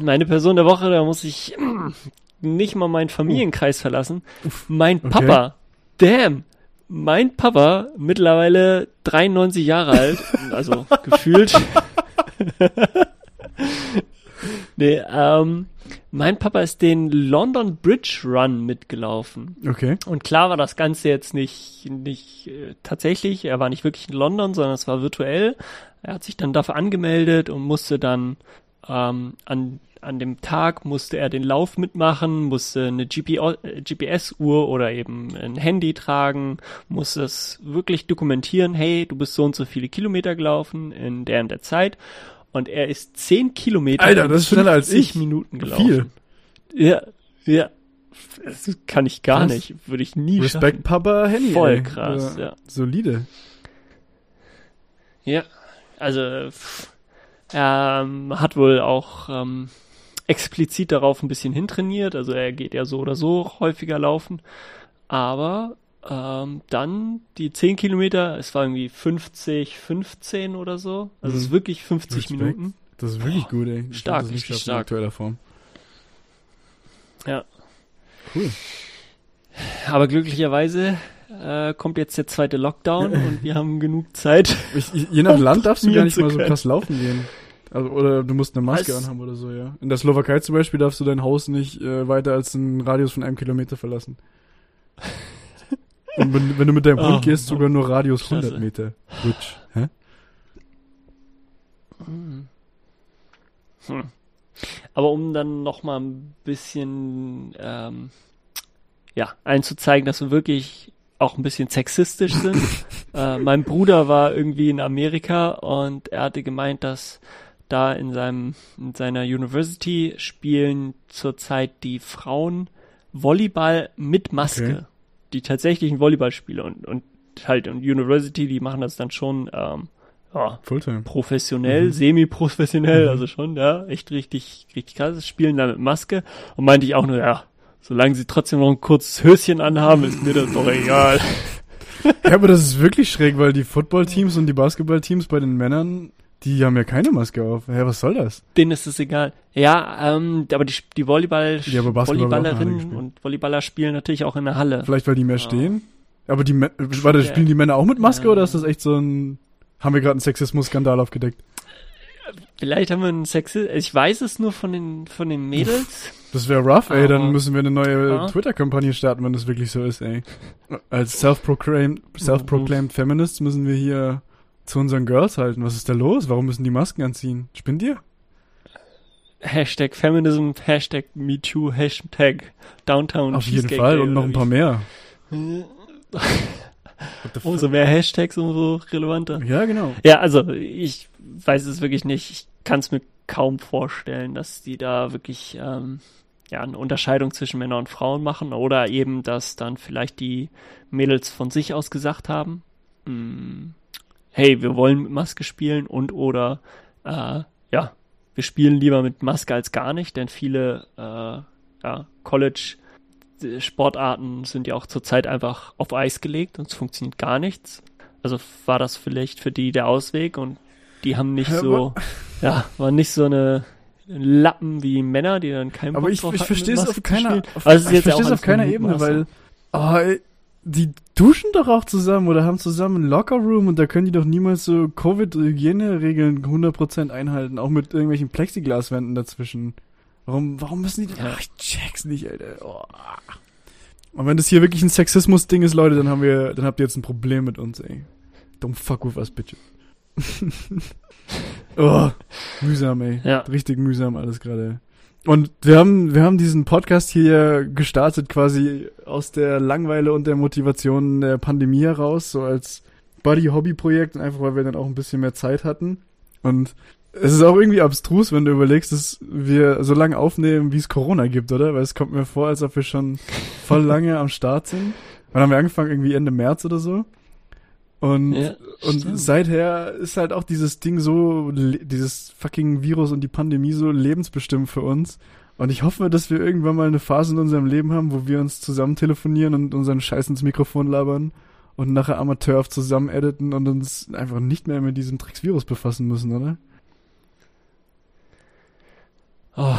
meine Person der Woche, da muss ich nicht mal meinen Familienkreis verlassen. Uff. Mein Papa. Okay. Damn mein Papa, mittlerweile 93 Jahre alt, also gefühlt. nee, ähm, mein Papa ist den London Bridge Run mitgelaufen. Okay. Und klar war das Ganze jetzt nicht, nicht äh, tatsächlich, er war nicht wirklich in London, sondern es war virtuell. Er hat sich dann dafür angemeldet und musste dann ähm, an an dem Tag musste er den Lauf mitmachen, musste eine GPS-Uhr oder eben ein Handy tragen, musste es wirklich dokumentieren, hey, du bist so und so viele Kilometer gelaufen in der und der Zeit. Und er ist zehn Kilometer Alter, das ist schneller als ich. Minuten gelaufen. Viel. Ja, ja. Das kann ich gar Was? nicht. Würde ich nie Respekt, schaffen. Papa, Henny. Voll krass, ja. ja. Solide. Ja, also er ähm, hat wohl auch ähm, explizit darauf ein bisschen hintrainiert. Also er geht ja so oder so häufiger laufen. Aber ähm, dann die 10 Kilometer, es war irgendwie 50, 15 oder so. Also mhm. es ist wirklich 50 Respekt. Minuten. Das ist wirklich Boah, gut, ey. Ich stark, glaub, richtig stark. In aktueller Form. Ja. Cool. Aber glücklicherweise äh, kommt jetzt der zweite Lockdown und wir haben genug Zeit. Ich, je nach Land darfst du gar nicht mal so krass laufen gehen. Also, oder du musst eine Maske als, anhaben oder so, ja. In der Slowakei zum Beispiel darfst du dein Haus nicht äh, weiter als einen Radius von einem Kilometer verlassen. Und wenn, wenn, du mit deinem Hund oh, gehst, sogar nur Radius Klasse. 100 Meter. Which, hä? Hm. Hm. Aber um dann noch mal ein bisschen ähm, ja einzuzeigen, dass wir wirklich auch ein bisschen sexistisch sind. äh, mein Bruder war irgendwie in Amerika und er hatte gemeint, dass da in seinem, in seiner University spielen zurzeit die Frauen Volleyball mit Maske. Okay. Die tatsächlichen Volleyballspiele und, und halt und University, die machen das dann schon ähm, ja, Fulltime. professionell, mhm. semi-professionell, mhm. also schon, ja, echt richtig, richtig krass, spielen da mit Maske und meinte ich auch nur, ja, solange sie trotzdem noch ein kurzes Höschen anhaben, ist mir das doch egal. Ja, aber das ist wirklich schräg, weil die Footballteams und die Basketballteams bei den Männern die haben ja keine Maske auf. Hä, was soll das? Denen ist es egal. Ja, ähm, aber die, die Volleyball ja, aber Volleyballerinnen und Volleyballer spielen natürlich auch in der Halle. Vielleicht, weil die mehr stehen? Aber die, warte, spielen die Männer auch mit Maske ja. oder ist das echt so ein Haben wir gerade einen Sexismus-Skandal aufgedeckt? Vielleicht haben wir einen Sexismus. Ich weiß es nur von den, von den Mädels. Das wäre rough, ey. Dann müssen wir eine neue Twitter-Kampagne starten, wenn das wirklich so ist, ey. Als self-proclaimed, self-proclaimed Feminists müssen wir hier zu unseren Girls halten. Was ist da los? Warum müssen die Masken anziehen? Spinnt ihr? Hashtag Feminism, Hashtag MeToo, Hashtag Downtown. Auf jeden Fall und noch ein paar mehr. umso mehr Hashtags, umso relevanter. Ja, genau. Ja, also ich weiß es wirklich nicht. Ich kann es mir kaum vorstellen, dass die da wirklich ähm, ja, eine Unterscheidung zwischen Männern und Frauen machen oder eben, dass dann vielleicht die Mädels von sich aus gesagt haben, hm, hey, wir wollen mit Maske spielen und oder äh, ja, wir spielen lieber mit Maske als gar nicht, denn viele äh, ja, College Sportarten sind ja auch zurzeit einfach auf Eis gelegt und es funktioniert gar nichts. Also war das vielleicht für die der Ausweg und die haben nicht so, ja, waren nicht so eine Lappen wie Männer, die dann keinen Aber Bock ich, ich verstehe es auf keiner, auf, also ich verstehe es auf keiner Ebene, weil oh, die duschen doch auch zusammen oder haben zusammen einen Lockerroom und da können die doch niemals so Covid-Hygieneregeln 100% einhalten, auch mit irgendwelchen Plexiglaswänden dazwischen. Warum, warum müssen die das? Ach, ich check's nicht, Alter. Oh. Und wenn das hier wirklich ein Sexismus-Ding ist, Leute, dann haben wir, dann habt ihr jetzt ein Problem mit uns, ey. Don't fuck with us, bitches. oh, mühsam, ey. Ja. Richtig mühsam alles gerade. Und wir haben, wir haben diesen Podcast hier gestartet quasi aus der Langweile und der Motivation der Pandemie heraus, so als Buddy-Hobby-Projekt, einfach weil wir dann auch ein bisschen mehr Zeit hatten. Und es ist auch irgendwie abstrus, wenn du überlegst, dass wir so lange aufnehmen, wie es Corona gibt, oder? Weil es kommt mir vor, als ob wir schon voll lange am Start sind. Wann haben wir angefangen? Irgendwie Ende März oder so? Und, ja, und seither ist halt auch dieses Ding so, dieses fucking Virus und die Pandemie so lebensbestimmt für uns. Und ich hoffe, dass wir irgendwann mal eine Phase in unserem Leben haben, wo wir uns zusammen telefonieren und unseren Scheiß ins Mikrofon labern und nachher amateurhaft zusammen editen und uns einfach nicht mehr mit diesem Drecksvirus befassen müssen, oder? Oh.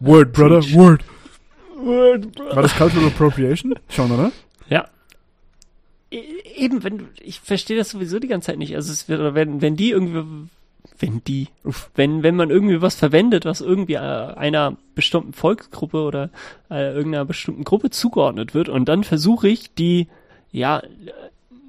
Word, brother, word. Word, brother. War das Cultural Appropriation? Schon, oder? E, eben, wenn ich verstehe das sowieso die ganze Zeit nicht. Also es wird, wenn, wenn die irgendwie, wenn die, wenn, wenn man irgendwie was verwendet, was irgendwie äh, einer bestimmten Volksgruppe oder äh, irgendeiner bestimmten Gruppe zugeordnet wird und dann versuche ich, die, ja,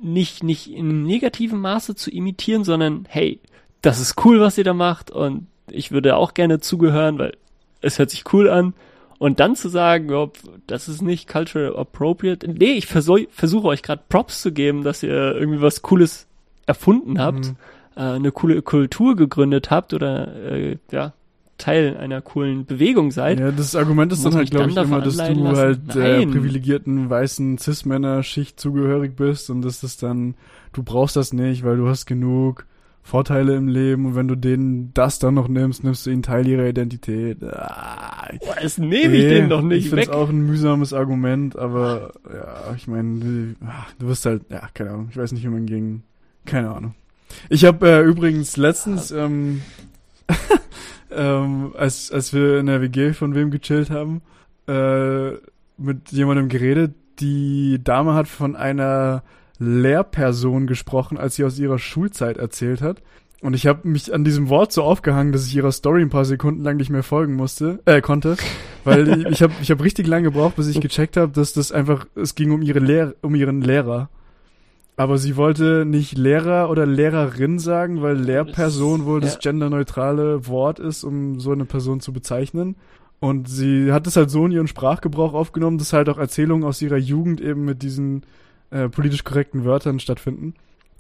nicht, nicht in negativem Maße zu imitieren, sondern hey, das ist cool, was ihr da macht und ich würde auch gerne zugehören, weil es hört sich cool an. Und dann zu sagen, oh, das ist nicht cultural appropriate. Nee, ich versuch, versuche euch gerade Props zu geben, dass ihr irgendwie was Cooles erfunden habt, mhm. äh, eine coole Kultur gegründet habt oder äh, ja, Teil einer coolen Bewegung seid. Ja, das Argument ist dann halt, glaube ich, immer, dass du lassen. halt äh, privilegierten weißen Cis-Männer-Schicht zugehörig bist und dass das dann, du brauchst das nicht, weil du hast genug Vorteile im Leben und wenn du denen das dann noch nimmst, nimmst du ihnen Teil ihrer Identität. Ah, Boah, das nehme ich denen doch nicht ich weg. Ich auch ein mühsames Argument, aber ja, ich meine, du, du wirst halt, ja, keine Ahnung, ich weiß nicht, wie man gegen, keine Ahnung. Ich habe äh, übrigens letztens, ähm, ähm, als, als wir in der WG von wem gechillt haben, äh, mit jemandem geredet, die Dame hat von einer Lehrperson gesprochen, als sie aus ihrer Schulzeit erzählt hat. Und ich habe mich an diesem Wort so aufgehangen, dass ich ihrer Story ein paar Sekunden lang nicht mehr folgen musste, äh, konnte, weil ich habe ich hab richtig lange gebraucht, bis ich gecheckt habe, dass das einfach es ging um ihre Lehr um ihren Lehrer. Aber sie wollte nicht Lehrer oder Lehrerin sagen, weil Lehrperson wohl das genderneutrale Wort ist, um so eine Person zu bezeichnen. Und sie hat es halt so in ihren Sprachgebrauch aufgenommen, dass halt auch Erzählungen aus ihrer Jugend eben mit diesen äh, politisch korrekten Wörtern stattfinden.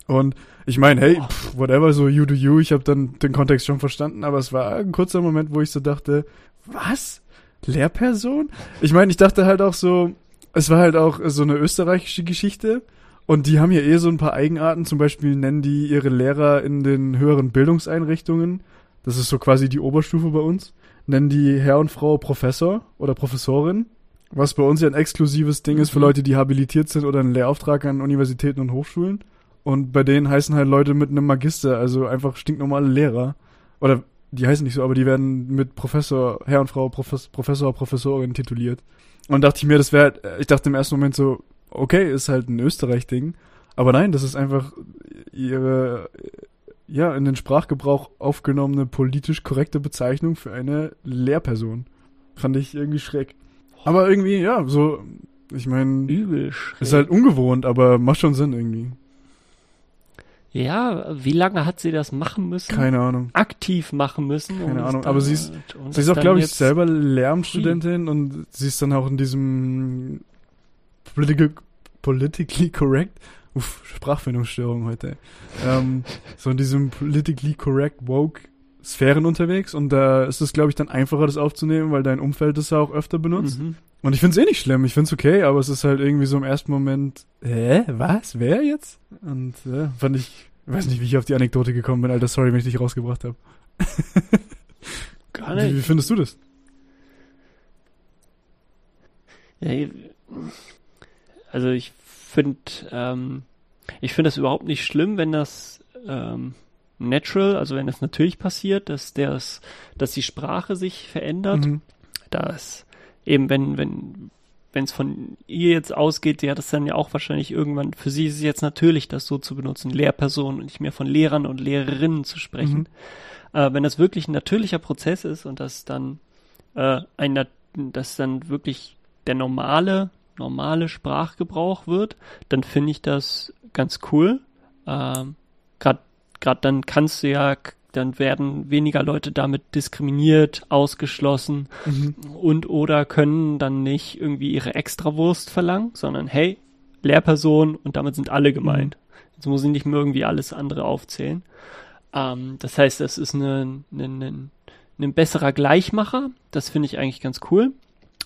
Und ich meine, hey, pff, whatever, so you do you, ich habe dann den Kontext schon verstanden, aber es war ein kurzer Moment, wo ich so dachte, was? Lehrperson? Ich meine, ich dachte halt auch so, es war halt auch so eine österreichische Geschichte und die haben ja eh so ein paar Eigenarten, zum Beispiel nennen die ihre Lehrer in den höheren Bildungseinrichtungen, das ist so quasi die Oberstufe bei uns, nennen die Herr und Frau Professor oder Professorin was bei uns ja ein exklusives Ding ist für mhm. Leute, die habilitiert sind oder einen Lehrauftrag an Universitäten und Hochschulen. Und bei denen heißen halt Leute mit einem Magister, also einfach stinknormale Lehrer. Oder die heißen nicht so, aber die werden mit Professor, Herr und Frau Professor, Professor Professorin tituliert. Und dachte ich mir, das wäre, ich dachte im ersten Moment so, okay, ist halt ein Österreich-Ding. Aber nein, das ist einfach ihre, ja, in den Sprachgebrauch aufgenommene politisch korrekte Bezeichnung für eine Lehrperson. Fand ich irgendwie schräg. Aber irgendwie, ja, so, ich meine, Übel schräg. ist halt ungewohnt, aber macht schon Sinn irgendwie. Ja, wie lange hat sie das machen müssen? Keine Ahnung. Aktiv machen müssen. Keine Ahnung, aber sie ist- Sie ist auch, glaube ich, selber Lehramtsstudentin und sie ist dann auch in diesem political, politically correct, uff, Sprachfindungsstörung heute, ähm, so in diesem politically correct woke Sphären unterwegs und da ist es, glaube ich, dann einfacher, das aufzunehmen, weil dein Umfeld das ja auch öfter benutzt. Mhm. Und ich finde es eh nicht schlimm, ich finde es okay, aber es ist halt irgendwie so im ersten Moment, hä, was, wer jetzt? Und ja, fand ich, weiß nicht, wie ich auf die Anekdote gekommen bin, Alter, sorry, wenn ich dich rausgebracht habe. Gar Wie, wie nicht. findest du das? Ja, also ich finde, ähm, ich finde das überhaupt nicht schlimm, wenn das ähm, natural, also wenn das natürlich passiert, dass das, dass die Sprache sich verändert. Mhm. dass eben wenn, wenn, wenn es von ihr jetzt ausgeht, die hat es dann ja auch wahrscheinlich irgendwann, für sie ist es jetzt natürlich, das so zu benutzen, Lehrpersonen und nicht mehr von Lehrern und Lehrerinnen zu sprechen. Äh, wenn das wirklich ein natürlicher Prozess ist und das dann äh, ein, dass dann wirklich der normale, normale Sprachgebrauch wird, dann finde ich das ganz cool. Ähm, Gerade dann kannst du ja, dann werden weniger Leute damit diskriminiert, ausgeschlossen Mhm. und oder können dann nicht irgendwie ihre Extrawurst verlangen, sondern hey, Lehrperson und damit sind alle gemeint. Jetzt muss ich nicht mehr irgendwie alles andere aufzählen. Ähm, das heißt, das ist ein ne, ne, ne besserer Gleichmacher. Das finde ich eigentlich ganz cool.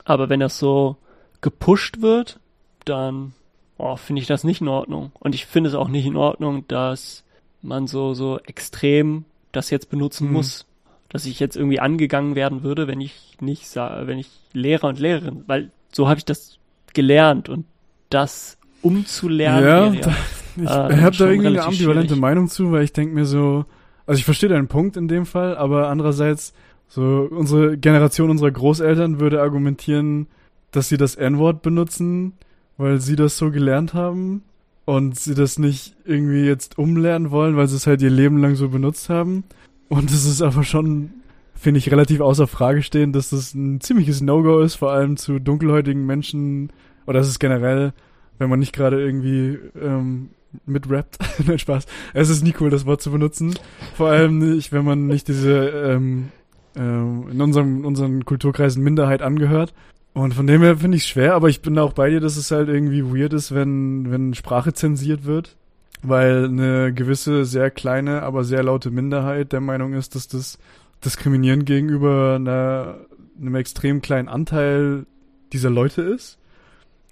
Aber wenn das so gepusht wird, dann oh, finde ich das nicht in Ordnung. Und ich finde es auch nicht in Ordnung, dass man so, so extrem das jetzt benutzen Mhm. muss. Dass ich jetzt irgendwie angegangen werden würde, wenn ich nicht sage, wenn ich Lehrer und Lehrerin, weil so habe ich das gelernt und das umzulernen. Ja, da- Ich äh, habe da irgendwie eine ambivalente schwierig. Meinung zu, weil ich denke mir so, also ich verstehe deinen Punkt in dem Fall, aber andererseits, so unsere Generation unserer Großeltern würde argumentieren, dass sie das N-Wort benutzen, weil sie das so gelernt haben und sie das nicht irgendwie jetzt umlernen wollen, weil sie es halt ihr Leben lang so benutzt haben. Und es ist aber schon, finde ich, relativ außer Frage stehend, dass das ein ziemliches No-Go ist, vor allem zu dunkelhäutigen Menschen, oder es ist generell, wenn man nicht gerade irgendwie ähm, mitrappt. Nein, Spaß. Es ist nie cool, das Wort zu benutzen. Vor allem nicht, wenn man nicht diese ähm, ähm, in unserem, unseren Kulturkreisen Minderheit angehört. Und von dem her finde ich es schwer, aber ich bin auch bei dir, dass es halt irgendwie weird ist, wenn, wenn Sprache zensiert wird. Weil eine gewisse, sehr kleine, aber sehr laute Minderheit der Meinung ist, dass das diskriminierend gegenüber einer, einem extrem kleinen Anteil dieser Leute ist.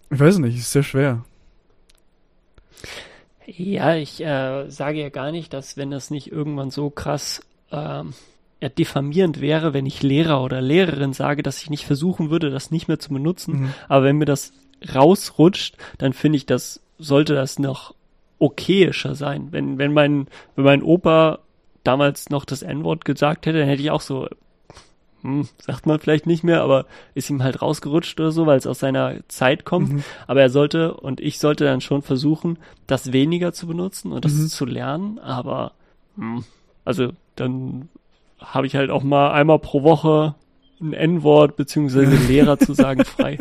Ich weiß nicht, ist sehr schwer. Ja, ich äh, sage ja gar nicht, dass wenn das nicht irgendwann so krass ähm, ja, diffamierend wäre, wenn ich Lehrer oder Lehrerin sage, dass ich nicht versuchen würde, das nicht mehr zu benutzen. Mhm. Aber wenn mir das rausrutscht, dann finde ich, das sollte das noch okayischer sein. Wenn, wenn mein, wenn mein Opa damals noch das N-Wort gesagt hätte, dann hätte ich auch so, hm, sagt man vielleicht nicht mehr, aber ist ihm halt rausgerutscht oder so, weil es aus seiner Zeit kommt. Mhm. Aber er sollte und ich sollte dann schon versuchen, das weniger zu benutzen und das Mhm. zu lernen. Aber hm, also dann habe ich halt auch mal einmal pro Woche ein N-Wort beziehungsweise Lehrer zu sagen frei.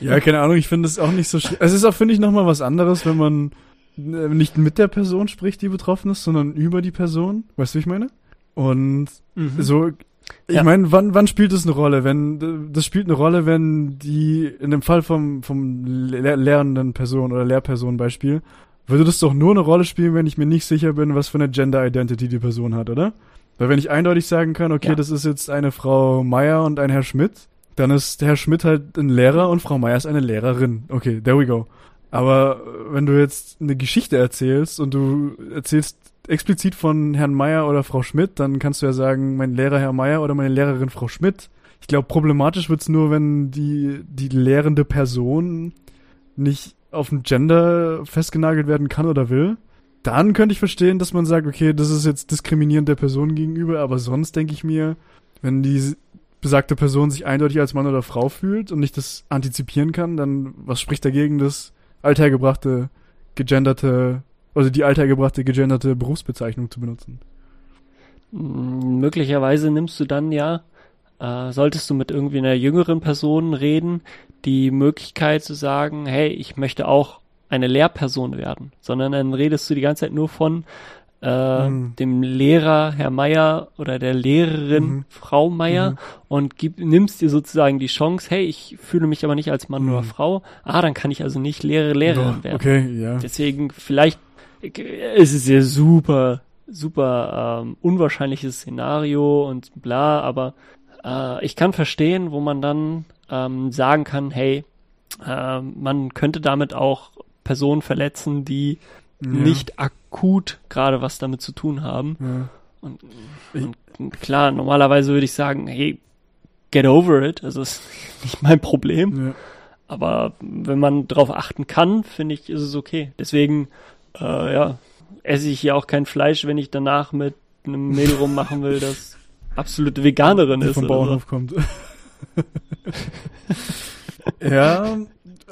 Ja, keine Ahnung, ich finde es auch nicht so schlimm. Es ist auch, finde ich, nochmal was anderes, wenn man äh, nicht mit der Person spricht, die betroffen ist, sondern über die Person. Weißt du, wie ich meine? Und Mhm. so, ich Ja. meine, wann, wann spielt das eine Rolle? Wenn, das spielt eine Rolle, wenn die, in dem Fall vom, vom lehr lehrenden Person oder Lehrperson Beispiel, würde das doch nur eine Rolle spielen, wenn ich mir nicht sicher bin, was für eine Gender Identity die Person hat, oder? Weil wenn ich eindeutig sagen kann, okay, Ja. das ist jetzt eine Frau Meier und ein Herr Schmidt, dann ist Herr Schmidt halt ein Lehrer und Frau Meier ist eine Lehrerin. Okay, there we go. Aber wenn du jetzt eine Geschichte erzählst und du erzählst explizit von Herrn Meier oder Frau Schmidt, dann kannst du ja sagen, mein Lehrer Herr Meier oder meine Lehrerin Frau Schmidt. Ich glaube, problematisch wird's nur, wenn die, die lehrende Person nicht auf ein Gender festgenagelt werden kann oder will. Dann könnte ich verstehen, dass man sagt, okay, das ist jetzt diskriminierend der Person gegenüber, aber sonst denke ich mir, wenn die besagte Person sich eindeutig als Mann oder Frau fühlt und nicht das antizipieren kann, dann was spricht dagegen, das althergebrachte gegenderte, also die althergebrachte gegenderte Berufsbezeichnung zu benutzen. Möglicherweise nimmst du dann ja, äh, solltest du mit irgendwie einer jüngeren Person reden, die Möglichkeit zu sagen, hey, ich möchte auch eine Lehrperson werden, sondern dann redest du die ganze Zeit nur von äh, mhm. dem Lehrer Herr Meier oder der Lehrerin mhm. Frau Meier mhm. und gib, nimmst dir sozusagen die Chance, hey, ich fühle mich aber nicht als Mann oder mhm. Frau, ah, dann kann ich also nicht Lehrer, Lehrerin oh, werden. Okay, ja. Deswegen vielleicht ist es ja super super ähm, unwahrscheinliches Szenario und bla, aber äh, ich kann verstehen, wo man dann ähm, sagen kann, hey, äh, man könnte damit auch Personen verletzen, die ja. nicht akut gerade was damit zu tun haben. Ja. Und, und, klar, normalerweise würde ich sagen, hey, get over it, also ist nicht mein Problem. Ja. Aber wenn man darauf achten kann, finde ich, ist es okay. Deswegen, äh, ja, esse ich hier auch kein Fleisch, wenn ich danach mit einem Mädel rummachen will, das absolute Veganerin Die ist. Vom Bauernhof so. kommt. ja,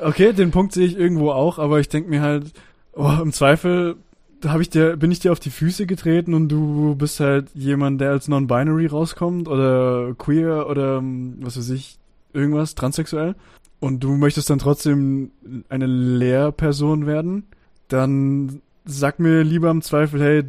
okay, den Punkt sehe ich irgendwo auch, aber ich denke mir halt, oh, im Zweifel habe ich dir, bin ich dir auf die Füße getreten und du bist halt jemand, der als non-binary rauskommt oder queer oder was weiß ich, irgendwas, transsexuell und du möchtest dann trotzdem eine Lehrperson werden, dann sag mir lieber im Zweifel, hey,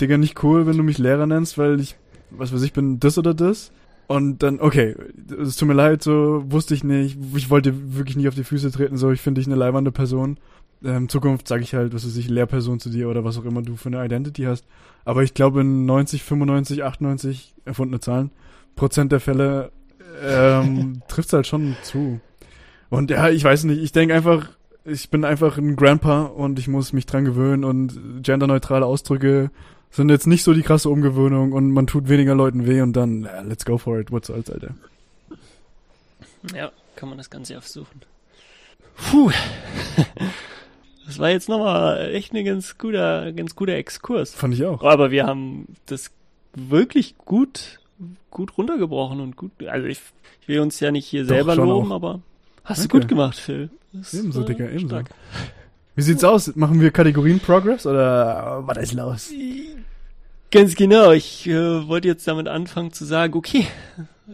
Digga, nicht cool, wenn du mich Lehrer nennst, weil ich, was weiß ich, bin das oder das. Und dann, okay, es tut mir leid, so wusste ich nicht. Ich wollte wirklich nicht auf die Füße treten, so ich finde dich eine leibernde Person. Ähm, Zukunft sage ich halt, was weiß ich, Lehrperson zu dir oder was auch immer du für eine Identity hast. Aber ich glaube in 90, 95, 98 erfundene Zahlen Prozent der Fälle ähm, trifft halt schon zu. Und ja, ich weiß nicht, ich denke einfach, ich bin einfach ein Grandpa und ich muss mich dran gewöhnen und genderneutrale Ausdrücke sind jetzt nicht so die krasse Umgewöhnung und man tut weniger Leuten weh und dann, ja, let's go for it, what's soll's, Alter. Ja, kann man das Ganze aufsuchen. Puh. Das war jetzt nochmal echt ein ganz guter, ganz guter Exkurs. Fand ich auch. Aber wir haben das wirklich gut, gut runtergebrochen und gut, also ich, ich will uns ja nicht hier Doch, selber loben, auch. aber hast Danke. du gut gemacht, Phil. Das ebenso, Dicker, ebenso. Stark. Wie sieht's aus? Machen wir Kategorien Progress oder was ist los? Ganz genau. Ich äh, wollte jetzt damit anfangen zu sagen, okay,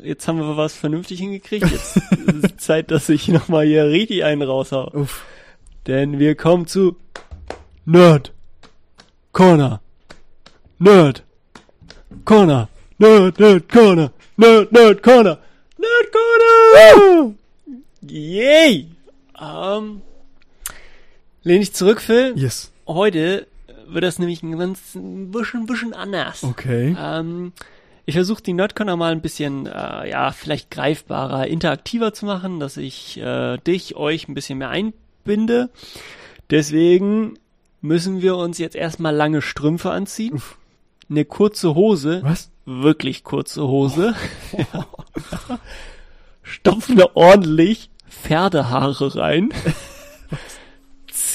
jetzt haben wir was vernünftig hingekriegt. Jetzt ist Zeit, dass ich nochmal hier richtig einen raushau. Uff. Denn wir kommen zu Nerd Corner. Nerd Corner. Nerd, Nerd Corner. Nerd, Nerd Corner. Nerd Corner! Yay! Ähm, lehn ich zurück, Phil. Yes. Heute wird das nämlich ein ganz ein bisschen, bisschen anders. Okay. Ähm, ich versuche die Nerdcorner mal ein bisschen, äh, ja, vielleicht greifbarer, interaktiver zu machen, dass ich äh, dich, euch ein bisschen mehr einbinde. Deswegen müssen wir uns jetzt erstmal lange Strümpfe anziehen. Uff. Eine kurze Hose. Was? Wirklich kurze Hose. Oh. Stopfen wir ordentlich Pferdehaare rein,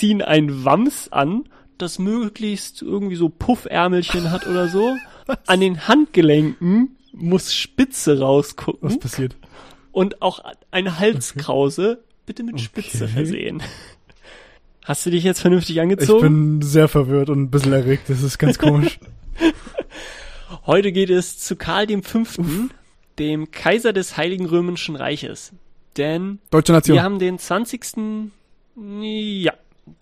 ziehen ein Wams an, das möglichst irgendwie so Puffärmelchen hat oder so. An den Handgelenken muss Spitze rausgucken. Was passiert? Und auch eine Halskrause, okay. bitte mit Spitze okay. versehen. Hast du dich jetzt vernünftig angezogen? Ich bin sehr verwirrt und ein bisschen erregt. Das ist ganz komisch. Heute geht es zu Karl V., Uff. dem Kaiser des Heiligen Römischen Reiches. Denn Deutsche Nation. wir haben den 20. Ja,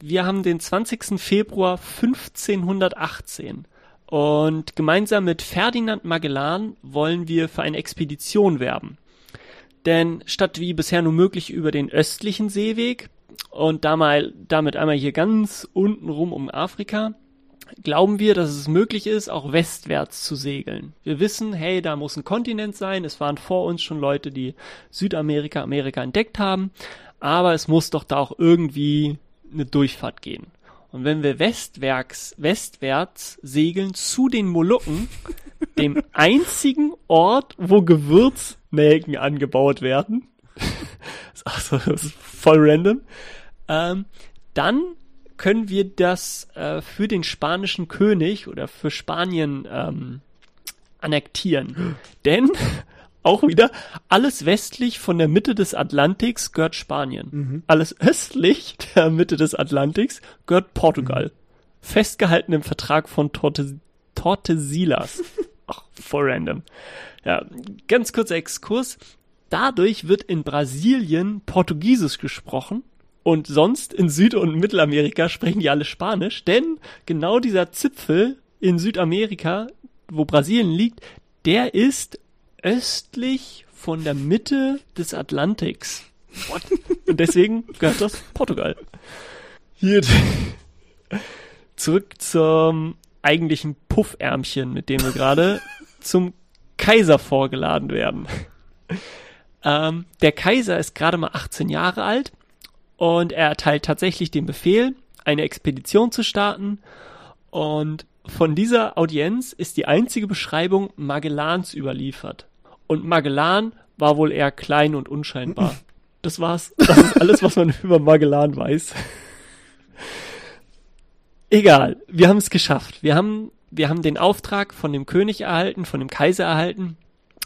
wir haben den 20. Februar 1518. Und gemeinsam mit Ferdinand Magellan wollen wir für eine Expedition werben. Denn statt wie bisher nur möglich über den östlichen Seeweg und damit einmal hier ganz unten rum um Afrika, glauben wir, dass es möglich ist, auch westwärts zu segeln. Wir wissen, hey, da muss ein Kontinent sein. Es waren vor uns schon Leute, die Südamerika, Amerika entdeckt haben. Aber es muss doch da auch irgendwie eine Durchfahrt gehen. Und wenn wir westwärts, westwärts segeln zu den Molukken, dem einzigen Ort, wo Gewürznelken angebaut werden, also, das ist voll random, ähm, dann können wir das äh, für den spanischen König oder für Spanien ähm, annektieren. Denn auch wieder, alles westlich von der Mitte des Atlantiks gehört Spanien. Mhm. Alles östlich der Mitte des Atlantiks gehört Portugal. Mhm. Festgehalten im Vertrag von Torte, Tortesilas. Ach, voll random. Ja, ganz kurzer Exkurs. Dadurch wird in Brasilien Portugiesisch gesprochen und sonst in Süd- und Mittelamerika sprechen die alle Spanisch, denn genau dieser Zipfel in Südamerika, wo Brasilien liegt, der ist östlich von der Mitte des Atlantiks. What? Und deswegen gehört das Portugal. Hier. Zurück zum eigentlichen Puffärmchen, mit dem wir gerade zum Kaiser vorgeladen werden. Ähm, der Kaiser ist gerade mal 18 Jahre alt und er erteilt tatsächlich den Befehl, eine Expedition zu starten. Und von dieser Audienz ist die einzige Beschreibung Magellans überliefert. Und Magellan war wohl eher klein und unscheinbar. Das war's. Das ist alles, was man über Magellan weiß. Egal, wir haben es geschafft. Wir haben, wir haben den Auftrag von dem König erhalten, von dem Kaiser erhalten.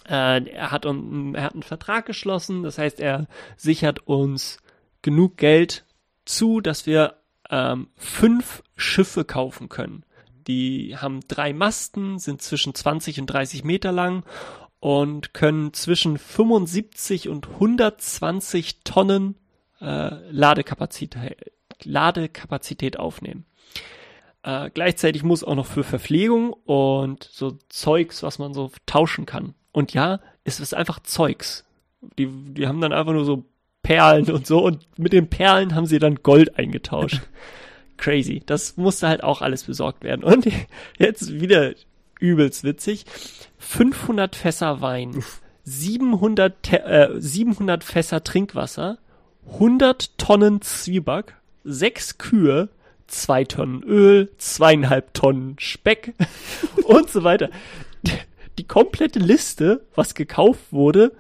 Äh, er, hat, um, er hat einen Vertrag geschlossen, das heißt, er sichert uns genug Geld zu, dass wir ähm, fünf Schiffe kaufen können. Die haben drei Masten, sind zwischen 20 und 30 Meter lang und können zwischen 75 und 120 Tonnen äh, Ladekapazität, Ladekapazität aufnehmen. Äh, gleichzeitig muss auch noch für Verpflegung und so Zeugs, was man so tauschen kann. Und ja, es ist einfach Zeugs. Die, die haben dann einfach nur so Perlen und so und mit den Perlen haben sie dann Gold eingetauscht. Crazy. Das musste halt auch alles besorgt werden. Und jetzt wieder übelst witzig. 500 Fässer Wein, 700, äh, 700 Fässer Trinkwasser, 100 Tonnen Zwieback, 6 Kühe, 2 Tonnen Öl, zweieinhalb Tonnen Speck und so weiter. Die komplette Liste, was gekauft wurde,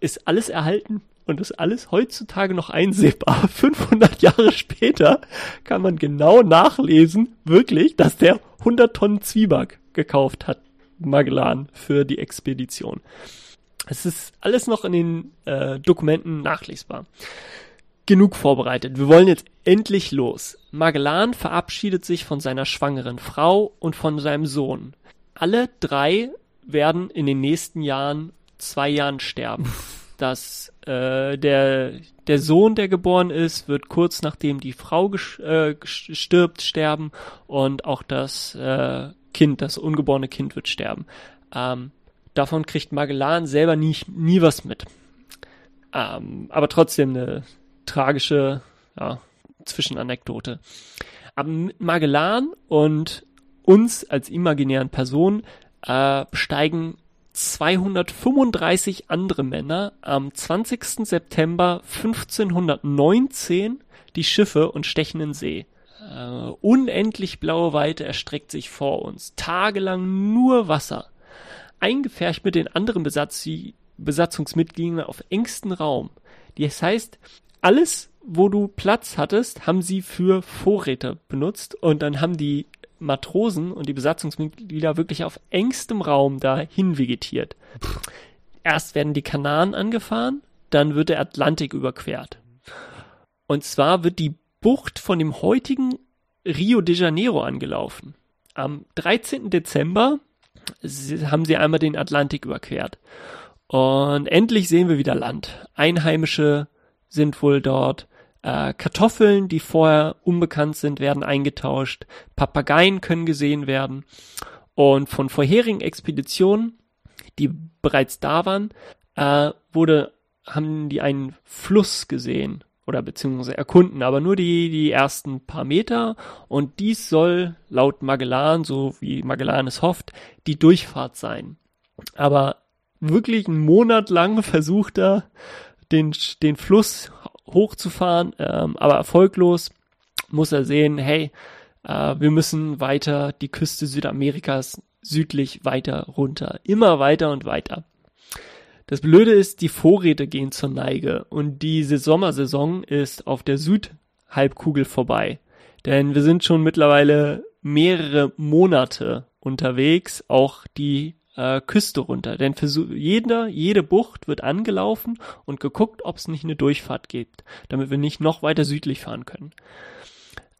ist alles erhalten und ist alles heutzutage noch einsehbar. 500 Jahre später kann man genau nachlesen, wirklich, dass der 100 Tonnen Zwieback gekauft hat, Magellan, für die Expedition. Es ist alles noch in den äh, Dokumenten nachlesbar. Genug vorbereitet. Wir wollen jetzt endlich los. Magellan verabschiedet sich von seiner schwangeren Frau und von seinem Sohn. Alle drei werden in den nächsten Jahren, zwei Jahren sterben dass äh, der, der Sohn, der geboren ist, wird kurz nachdem die Frau äh, stirbt, sterben und auch das äh, Kind, das ungeborene Kind wird sterben. Ähm, davon kriegt Magellan selber nie, nie was mit. Ähm, aber trotzdem eine tragische ja, Zwischenanekdote. Aber Magellan und uns als imaginären Personen äh, steigen 235 andere Männer am 20. September 1519 die Schiffe und stechen in See. Uh, unendlich blaue Weite erstreckt sich vor uns, tagelang nur Wasser. Eingefärbt mit den anderen Besatz Besatzungsmitgliedern auf engstem Raum. Das heißt, alles, wo du Platz hattest, haben sie für Vorräte benutzt und dann haben die Matrosen und die Besatzungsmitglieder wirklich auf engstem Raum dahin vegetiert. Erst werden die Kanaren angefahren, dann wird der Atlantik überquert. Und zwar wird die Bucht von dem heutigen Rio de Janeiro angelaufen. Am 13. Dezember haben sie einmal den Atlantik überquert. Und endlich sehen wir wieder Land. Einheimische sind wohl dort. Äh, Kartoffeln, die vorher unbekannt sind, werden eingetauscht. Papageien können gesehen werden. Und von vorherigen Expeditionen, die bereits da waren, äh, wurde, haben die einen Fluss gesehen oder beziehungsweise erkunden, aber nur die, die ersten paar Meter. Und dies soll laut Magellan, so wie Magellan es hofft, die Durchfahrt sein. Aber wirklich einen Monat lang versucht er, den, den Fluss hochzufahren, ähm, aber erfolglos muss er sehen, hey, äh, wir müssen weiter die Küste Südamerikas südlich weiter runter, immer weiter und weiter. Das Blöde ist, die Vorräte gehen zur Neige und diese Sommersaison ist auf der Südhalbkugel vorbei. Denn wir sind schon mittlerweile mehrere Monate unterwegs. Auch die äh, Küste runter. Denn für jeder, jede Bucht wird angelaufen und geguckt, ob es nicht eine Durchfahrt gibt, damit wir nicht noch weiter südlich fahren können.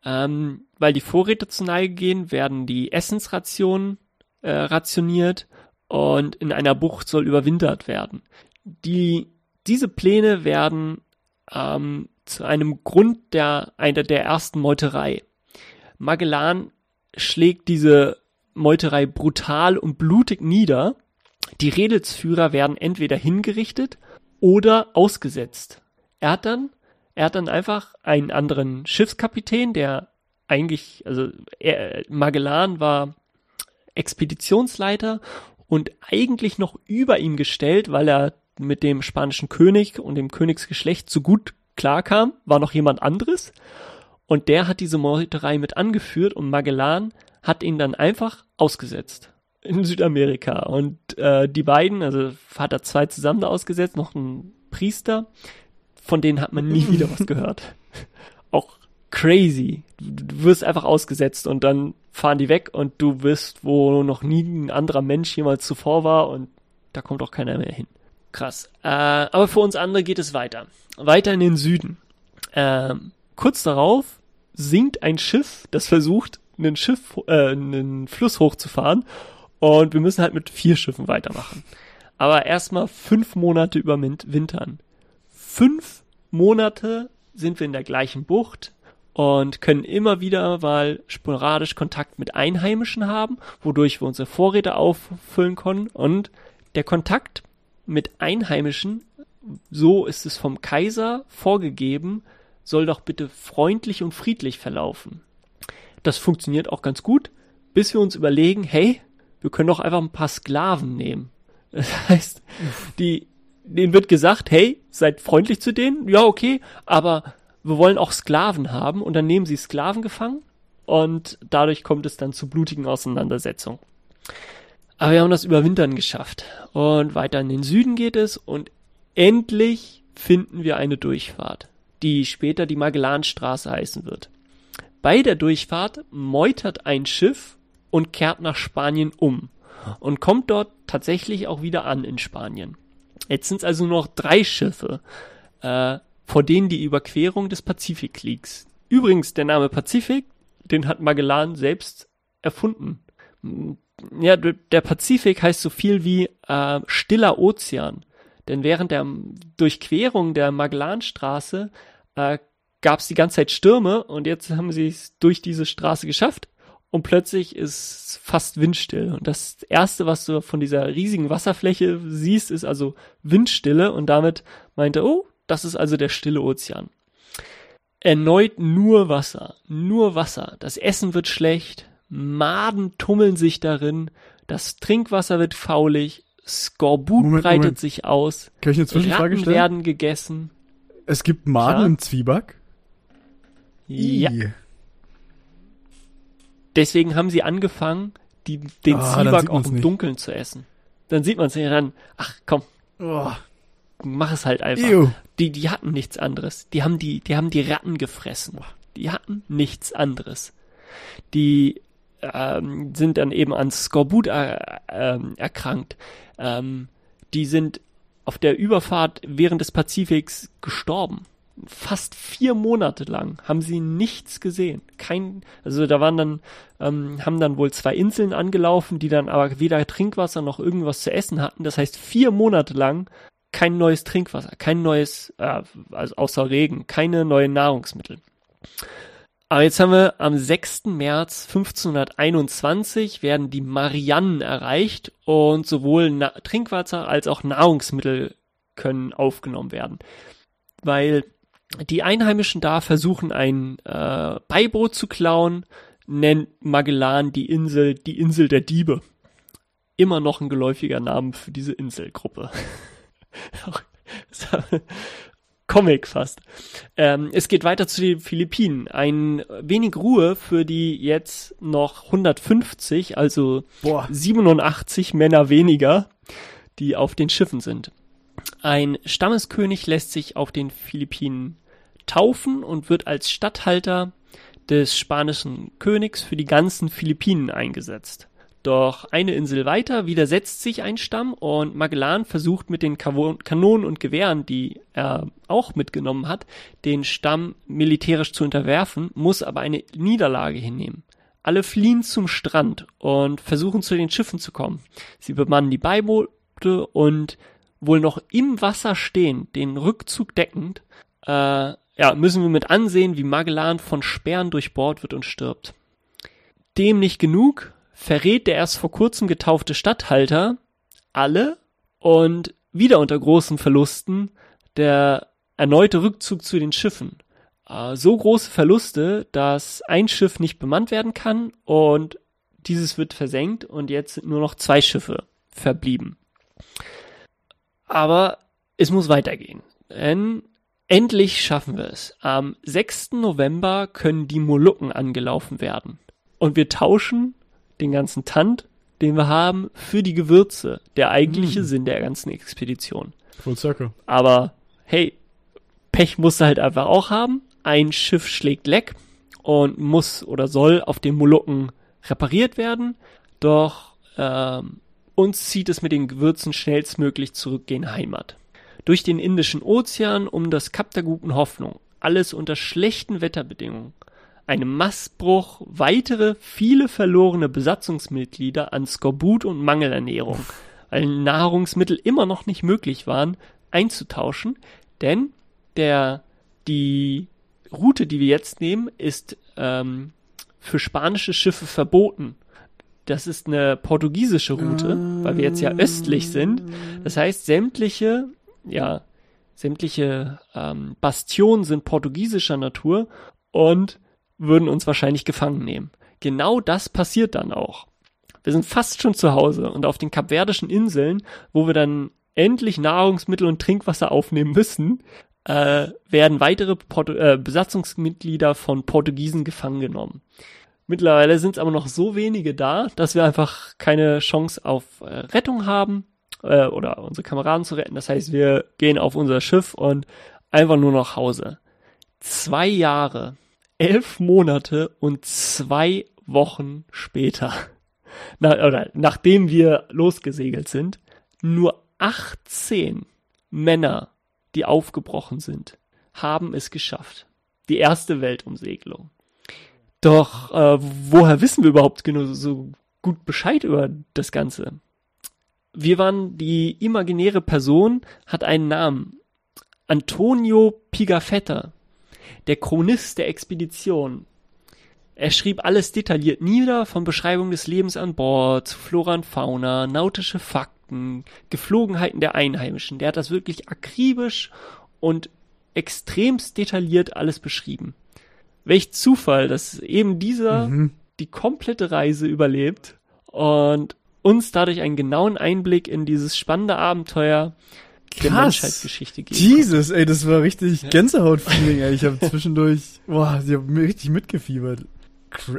Ähm, weil die Vorräte zu Neige gehen, werden die Essensrationen äh, rationiert und in einer Bucht soll überwintert werden. Die, diese Pläne werden ähm, zu einem Grund der, einer der ersten Meuterei. Magellan schlägt diese Meuterei brutal und blutig nieder. Die Redelsführer werden entweder hingerichtet oder ausgesetzt. Er hat dann, er hat dann einfach einen anderen Schiffskapitän, der eigentlich, also er, Magellan war Expeditionsleiter und eigentlich noch über ihm gestellt, weil er mit dem spanischen König und dem Königsgeschlecht so gut klarkam, war noch jemand anderes. Und der hat diese Meuterei mit angeführt und Magellan hat ihn dann einfach ausgesetzt in Südamerika. Und äh, die beiden, also Vater zwei zusammen da ausgesetzt, noch ein Priester, von denen hat man nie wieder was gehört. Auch crazy. Du, du wirst einfach ausgesetzt und dann fahren die weg und du wirst, wo noch nie ein anderer Mensch jemals zuvor war und da kommt auch keiner mehr hin. Krass. Äh, aber für uns andere geht es weiter. Weiter in den Süden. Äh, kurz darauf sinkt ein Schiff, das versucht, einen Schiff, äh, einen Fluss hochzufahren. Und wir müssen halt mit vier Schiffen weitermachen. Aber erstmal fünf Monate überwintern. Fünf Monate sind wir in der gleichen Bucht und können immer wieder mal sporadisch Kontakt mit Einheimischen haben, wodurch wir unsere Vorräte auffüllen können. Und der Kontakt mit Einheimischen, so ist es vom Kaiser vorgegeben, soll doch bitte freundlich und friedlich verlaufen. Das funktioniert auch ganz gut, bis wir uns überlegen, hey, wir können doch einfach ein paar Sklaven nehmen. Das heißt, die, denen wird gesagt, hey, seid freundlich zu denen, ja, okay, aber wir wollen auch Sklaven haben und dann nehmen sie Sklaven gefangen und dadurch kommt es dann zu blutigen Auseinandersetzungen. Aber wir haben das Überwintern geschafft und weiter in den Süden geht es und endlich finden wir eine Durchfahrt, die später die Magellanstraße heißen wird. Bei der Durchfahrt meutert ein Schiff und kehrt nach Spanien um und kommt dort tatsächlich auch wieder an in Spanien. Jetzt sind es also nur noch drei Schiffe, äh, vor denen die Überquerung des Pazifik liegt. Übrigens, der Name Pazifik, den hat Magellan selbst erfunden. Ja, der Pazifik heißt so viel wie äh, stiller Ozean. Denn während der Durchquerung der Magellanstraße äh, gab es die ganze Zeit Stürme und jetzt haben sie es durch diese Straße geschafft und plötzlich ist fast windstill. Und das erste, was du von dieser riesigen Wasserfläche siehst, ist also Windstille und damit meinte, oh, das ist also der stille Ozean. Erneut nur Wasser, nur Wasser. Das Essen wird schlecht, Maden tummeln sich darin, das Trinkwasser wird faulig, Skorbut Moment, breitet Moment. sich aus, Kann ich eine Zwischenfrage Ratten stellen? werden gegessen. Es gibt Maden ja. im Zwieback? Ja. Deswegen haben sie angefangen, die, den oh, Zwieback auch im nicht. Dunkeln zu essen. Dann sieht man es ja dann, ach komm, oh. mach es halt einfach. Ew. Die, die hatten nichts anderes. Die haben die, die haben die Ratten gefressen. Die hatten nichts anderes. Die ähm, sind dann eben an Skorbut er, äh, erkrankt. Ähm, die sind auf der Überfahrt während des Pazifiks gestorben fast vier Monate lang haben sie nichts gesehen. Kein, also da waren dann, ähm, haben dann wohl zwei Inseln angelaufen, die dann aber weder Trinkwasser noch irgendwas zu essen hatten. Das heißt, vier Monate lang kein neues Trinkwasser, kein neues, äh, also außer Regen, keine neuen Nahrungsmittel. Aber jetzt haben wir am 6. März 1521 werden die Mariannen erreicht und sowohl Na Trinkwasser als auch Nahrungsmittel können aufgenommen werden. Weil die Einheimischen da versuchen ein äh, Beiboot zu klauen, nennt Magellan die Insel die Insel der Diebe. Immer noch ein geläufiger Name für diese Inselgruppe. Comic fast. Ähm, es geht weiter zu den Philippinen. Ein wenig Ruhe für die jetzt noch 150, also Boah. 87 Männer weniger, die auf den Schiffen sind. Ein Stammeskönig lässt sich auf den Philippinen taufen und wird als Statthalter des spanischen Königs für die ganzen Philippinen eingesetzt. Doch eine Insel weiter widersetzt sich ein Stamm und Magellan versucht mit den Kanonen und Gewehren, die er auch mitgenommen hat, den Stamm militärisch zu unterwerfen, muss aber eine Niederlage hinnehmen. Alle fliehen zum Strand und versuchen zu den Schiffen zu kommen. Sie bemannen die Beiboote und wohl noch im Wasser stehen, den Rückzug deckend, äh, ja, müssen wir mit ansehen, wie Magellan von Sperren durchbohrt wird und stirbt. Dem nicht genug, verrät der erst vor kurzem getaufte Statthalter alle und wieder unter großen Verlusten der erneute Rückzug zu den Schiffen. Äh, so große Verluste, dass ein Schiff nicht bemannt werden kann und dieses wird versenkt und jetzt sind nur noch zwei Schiffe verblieben. Aber es muss weitergehen. Denn endlich schaffen wir es. Am 6. November können die Molukken angelaufen werden. Und wir tauschen den ganzen Tand, den wir haben, für die Gewürze. Der eigentliche mm. Sinn der ganzen Expedition. Full circle. Aber hey, Pech musst du halt einfach auch haben. Ein Schiff schlägt leck und muss oder soll auf den Molukken repariert werden. Doch ähm, uns zieht es mit den Gewürzen schnellstmöglich zurück gen Heimat. Durch den Indischen Ozean um das Kap der guten Hoffnung. Alles unter schlechten Wetterbedingungen einem Mastbruch weitere viele verlorene Besatzungsmitglieder an Skorbut und Mangelernährung, weil Nahrungsmittel immer noch nicht möglich waren, einzutauschen, denn der die Route, die wir jetzt nehmen, ist ähm, für spanische Schiffe verboten. Das ist eine portugiesische Route, weil wir jetzt ja östlich sind. Das heißt, sämtliche, ja, sämtliche ähm, Bastionen sind portugiesischer Natur und würden uns wahrscheinlich gefangen nehmen. Genau das passiert dann auch. Wir sind fast schon zu Hause und auf den kapverdischen Inseln, wo wir dann endlich Nahrungsmittel und Trinkwasser aufnehmen müssen, äh, werden weitere Portu äh, Besatzungsmitglieder von Portugiesen gefangen genommen. Mittlerweile sind es aber noch so wenige da, dass wir einfach keine Chance auf äh, Rettung haben äh, oder unsere Kameraden zu retten. Das heißt, wir gehen auf unser Schiff und einfach nur nach Hause. Zwei Jahre elf Monate und zwei Wochen später, na, oder nachdem wir losgesegelt sind, nur 18 Männer, die aufgebrochen sind, haben es geschafft. Die erste Weltumsegelung. Doch äh, woher wissen wir überhaupt genau so gut Bescheid über das Ganze? Wir waren die imaginäre Person, hat einen Namen. Antonio Pigafetta der Chronist der Expedition. Er schrieb alles detailliert nieder, von Beschreibung des Lebens an Bord, Flora und Fauna, nautische Fakten, Geflogenheiten der Einheimischen. Der hat das wirklich akribisch und extremst detailliert alles beschrieben. Welch Zufall, dass eben dieser mhm. die komplette Reise überlebt und uns dadurch einen genauen Einblick in dieses spannende Abenteuer der Menschheitsgeschichte geben. Jesus, ey, das war richtig Gänsehaut-Feeling, ey. Ich habe zwischendurch, boah, ich hab mir richtig mitgefiebert.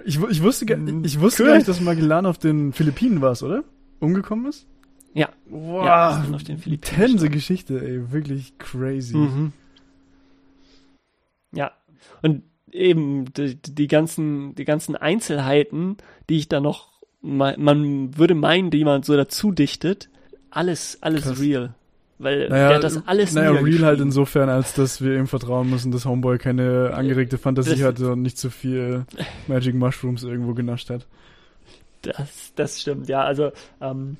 Ich, ich wusste, gar, ich wusste cool. gar nicht, dass Magellan auf den Philippinen war, oder? Umgekommen ist? Ja. Boah, ja, auf den Philippinen. Tense Geschichte, ey, wirklich crazy. Mhm. Ja. Und eben die, die ganzen, die ganzen Einzelheiten, die ich da noch, man würde meinen, die man so dazu dichtet, alles, alles Krass. real. Weil naja, der hat das alles Naja, real halt insofern, als dass wir ihm vertrauen müssen, dass Homeboy keine angeregte Fantasie das, hatte und nicht zu viel Magic Mushrooms irgendwo genascht hat. Das, das stimmt, ja. Also, ähm,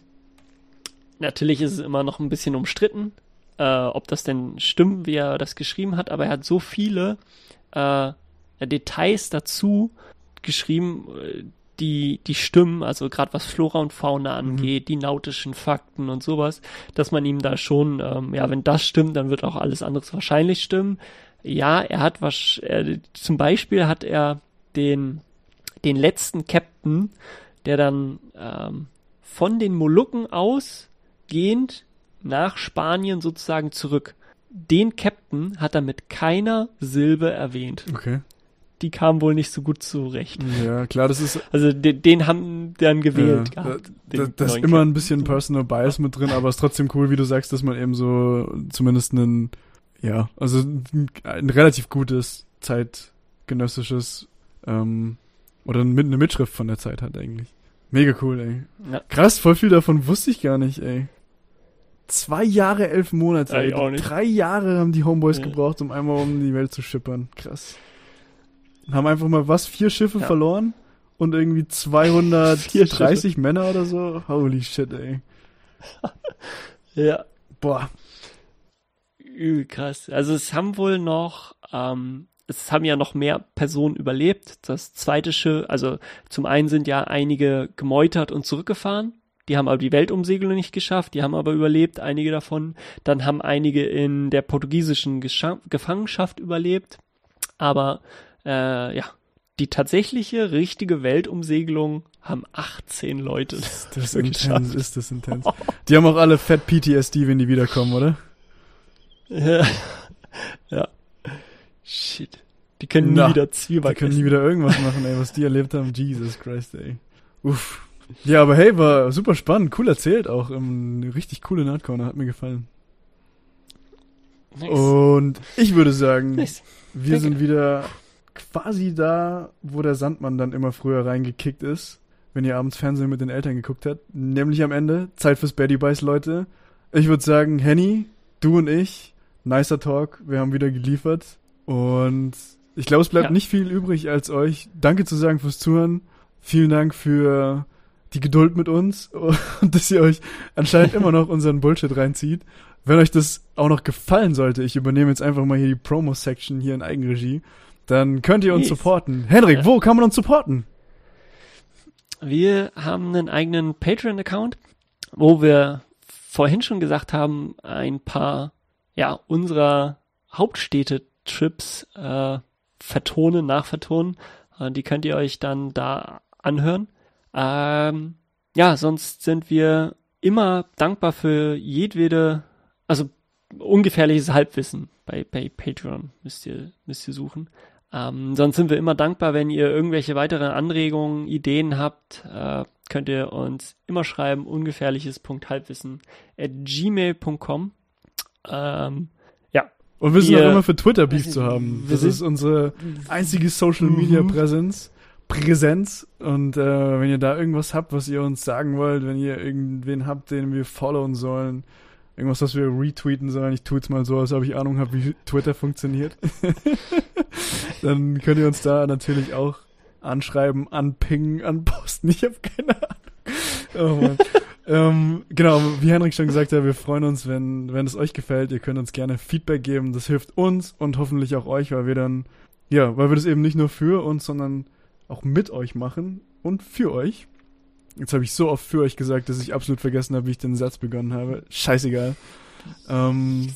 natürlich ist es immer noch ein bisschen umstritten, äh, ob das denn stimmt, wie er das geschrieben hat, aber er hat so viele äh, Details dazu geschrieben, äh, die, die Stimmen, also gerade was Flora und Fauna mhm. angeht, mhm. die nautischen Fakten und sowas, dass man ihm da schon, ähm, ja, wenn das stimmt, dann wird auch alles andere wahrscheinlich stimmen. Ja, er hat was, er, zum Beispiel hat er den, den letzten Captain, der dann ähm, von den Molukken ausgehend nach Spanien sozusagen zurück. Den Captain hat er mit keiner Silbe erwähnt. Okay die kamen wohl nicht so gut zurecht. Ja, klar, das ist. Also den, den haben dann gewählt ja, gehabt. Da, da ist immer ein bisschen Personal Bias mit drin, aber es ist trotzdem cool, wie du sagst, dass man eben so zumindest einen, ja, also ein, ein relativ gutes zeitgenössisches ähm, oder eine Mitschrift von der Zeit hat eigentlich. Mega cool, ey. Ja. Krass, voll viel davon wusste ich gar nicht, ey. Zwei Jahre, elf Monate. Ja, ich auch nicht. Drei Jahre haben die Homeboys ja. gebraucht, um einmal um die Welt zu schippern. Krass. Haben einfach mal was, vier Schiffe ja. verloren und irgendwie 230 Männer oder so. Holy shit, ey. ja. Boah. Übel krass. Also es haben wohl noch, ähm, es haben ja noch mehr Personen überlebt. Das zweite Schiff, also zum einen sind ja einige gemeutert und zurückgefahren. Die haben aber die Weltumsegelung nicht geschafft, die haben aber überlebt, einige davon. Dann haben einige in der portugiesischen Gescha Gefangenschaft überlebt. Aber äh, ja, die tatsächliche, richtige Weltumsegelung haben 18 Leute. Das ist intens, ist das intens. Die haben auch alle fett PTSD, wenn die wiederkommen, oder? Ja. ja. Shit. Die können Na, nie wieder Zwieback Die können nie wieder irgendwas machen, ey, was die erlebt haben. Jesus Christ, ey. Uff. Ja, aber hey, war super spannend, cool erzählt auch. Eine richtig coole Nerdcorner, hat mir gefallen. Nice. Und ich würde sagen, nice. wir Danke. sind wieder quasi da, wo der Sandmann dann immer früher reingekickt ist, wenn ihr abends Fernsehen mit den Eltern geguckt habt. Nämlich am Ende. Zeit fürs Baddy Bites, Leute. Ich würde sagen, Henny, du und ich, nicer Talk. Wir haben wieder geliefert. Und ich glaube, es bleibt ja. nicht viel übrig, als euch Danke zu sagen fürs Zuhören. Vielen Dank für die Geduld mit uns und dass ihr euch anscheinend immer noch unseren Bullshit reinzieht. Wenn euch das auch noch gefallen sollte, ich übernehme jetzt einfach mal hier die Promo-Section hier in Eigenregie, dann könnt ihr uns yes. supporten. Henrik, ja. wo kann man uns supporten? Wir haben einen eigenen Patreon-Account, wo wir vorhin schon gesagt haben, ein paar ja unserer Hauptstädte-Trips äh, vertonen, nachvertonen. Äh, die könnt ihr euch dann da anhören. Ähm, ja, sonst sind wir immer dankbar für jedwede, also ungefährliches Halbwissen bei, bei Patreon müsst ihr, müsst ihr suchen. Ähm, sonst sind wir immer dankbar, wenn ihr irgendwelche weiteren Anregungen, Ideen habt, äh, könnt ihr uns immer schreiben, ungefährliches.halbwissen at gmail.com. Ähm, ja. Und wir sind auch immer für Twitter Beef zu haben. Das ist unsere einzige Social Media mhm. Präsenz. Präsenz. Und äh, wenn ihr da irgendwas habt, was ihr uns sagen wollt, wenn ihr irgendwen habt, den wir followen sollen, irgendwas, was wir retweeten sollen, ich tue es mal so, als ob ich Ahnung habe, wie Twitter funktioniert, dann könnt ihr uns da natürlich auch anschreiben, anpingen, anposten. Ich habe keine Ahnung. Oh ähm, genau, wie Henrik schon gesagt hat, wir freuen uns, wenn, wenn es euch gefällt. Ihr könnt uns gerne Feedback geben. Das hilft uns und hoffentlich auch euch, weil wir dann, ja, weil wir das eben nicht nur für uns, sondern auch mit euch machen und für euch. Jetzt habe ich so oft für euch gesagt, dass ich absolut vergessen habe, wie ich den Satz begonnen habe. Scheißegal. Ähm,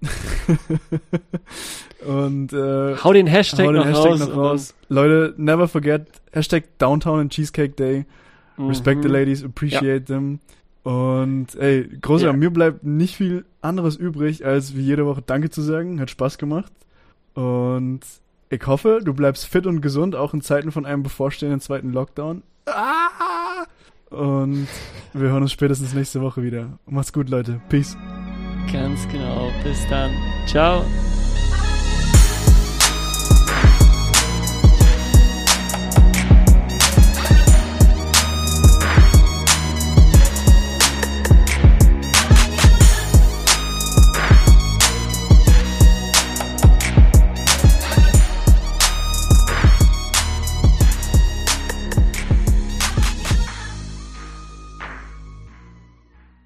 und äh, hau den Hashtag, hau den noch, Hashtag raus, noch raus. Leute, never forget Hashtag Downtown and Cheesecake Day. Respect mhm. the ladies, appreciate ja. them. Und ey, großer, ja. mir bleibt nicht viel anderes übrig, als wie jede Woche Danke zu sagen. Hat Spaß gemacht. Und ich hoffe, du bleibst fit und gesund, auch in Zeiten von einem bevorstehenden zweiten Lockdown. Ah! Und wir hören uns spätestens nächste Woche wieder. Macht's gut, Leute. Peace. Ganz genau. Bis dann. Ciao.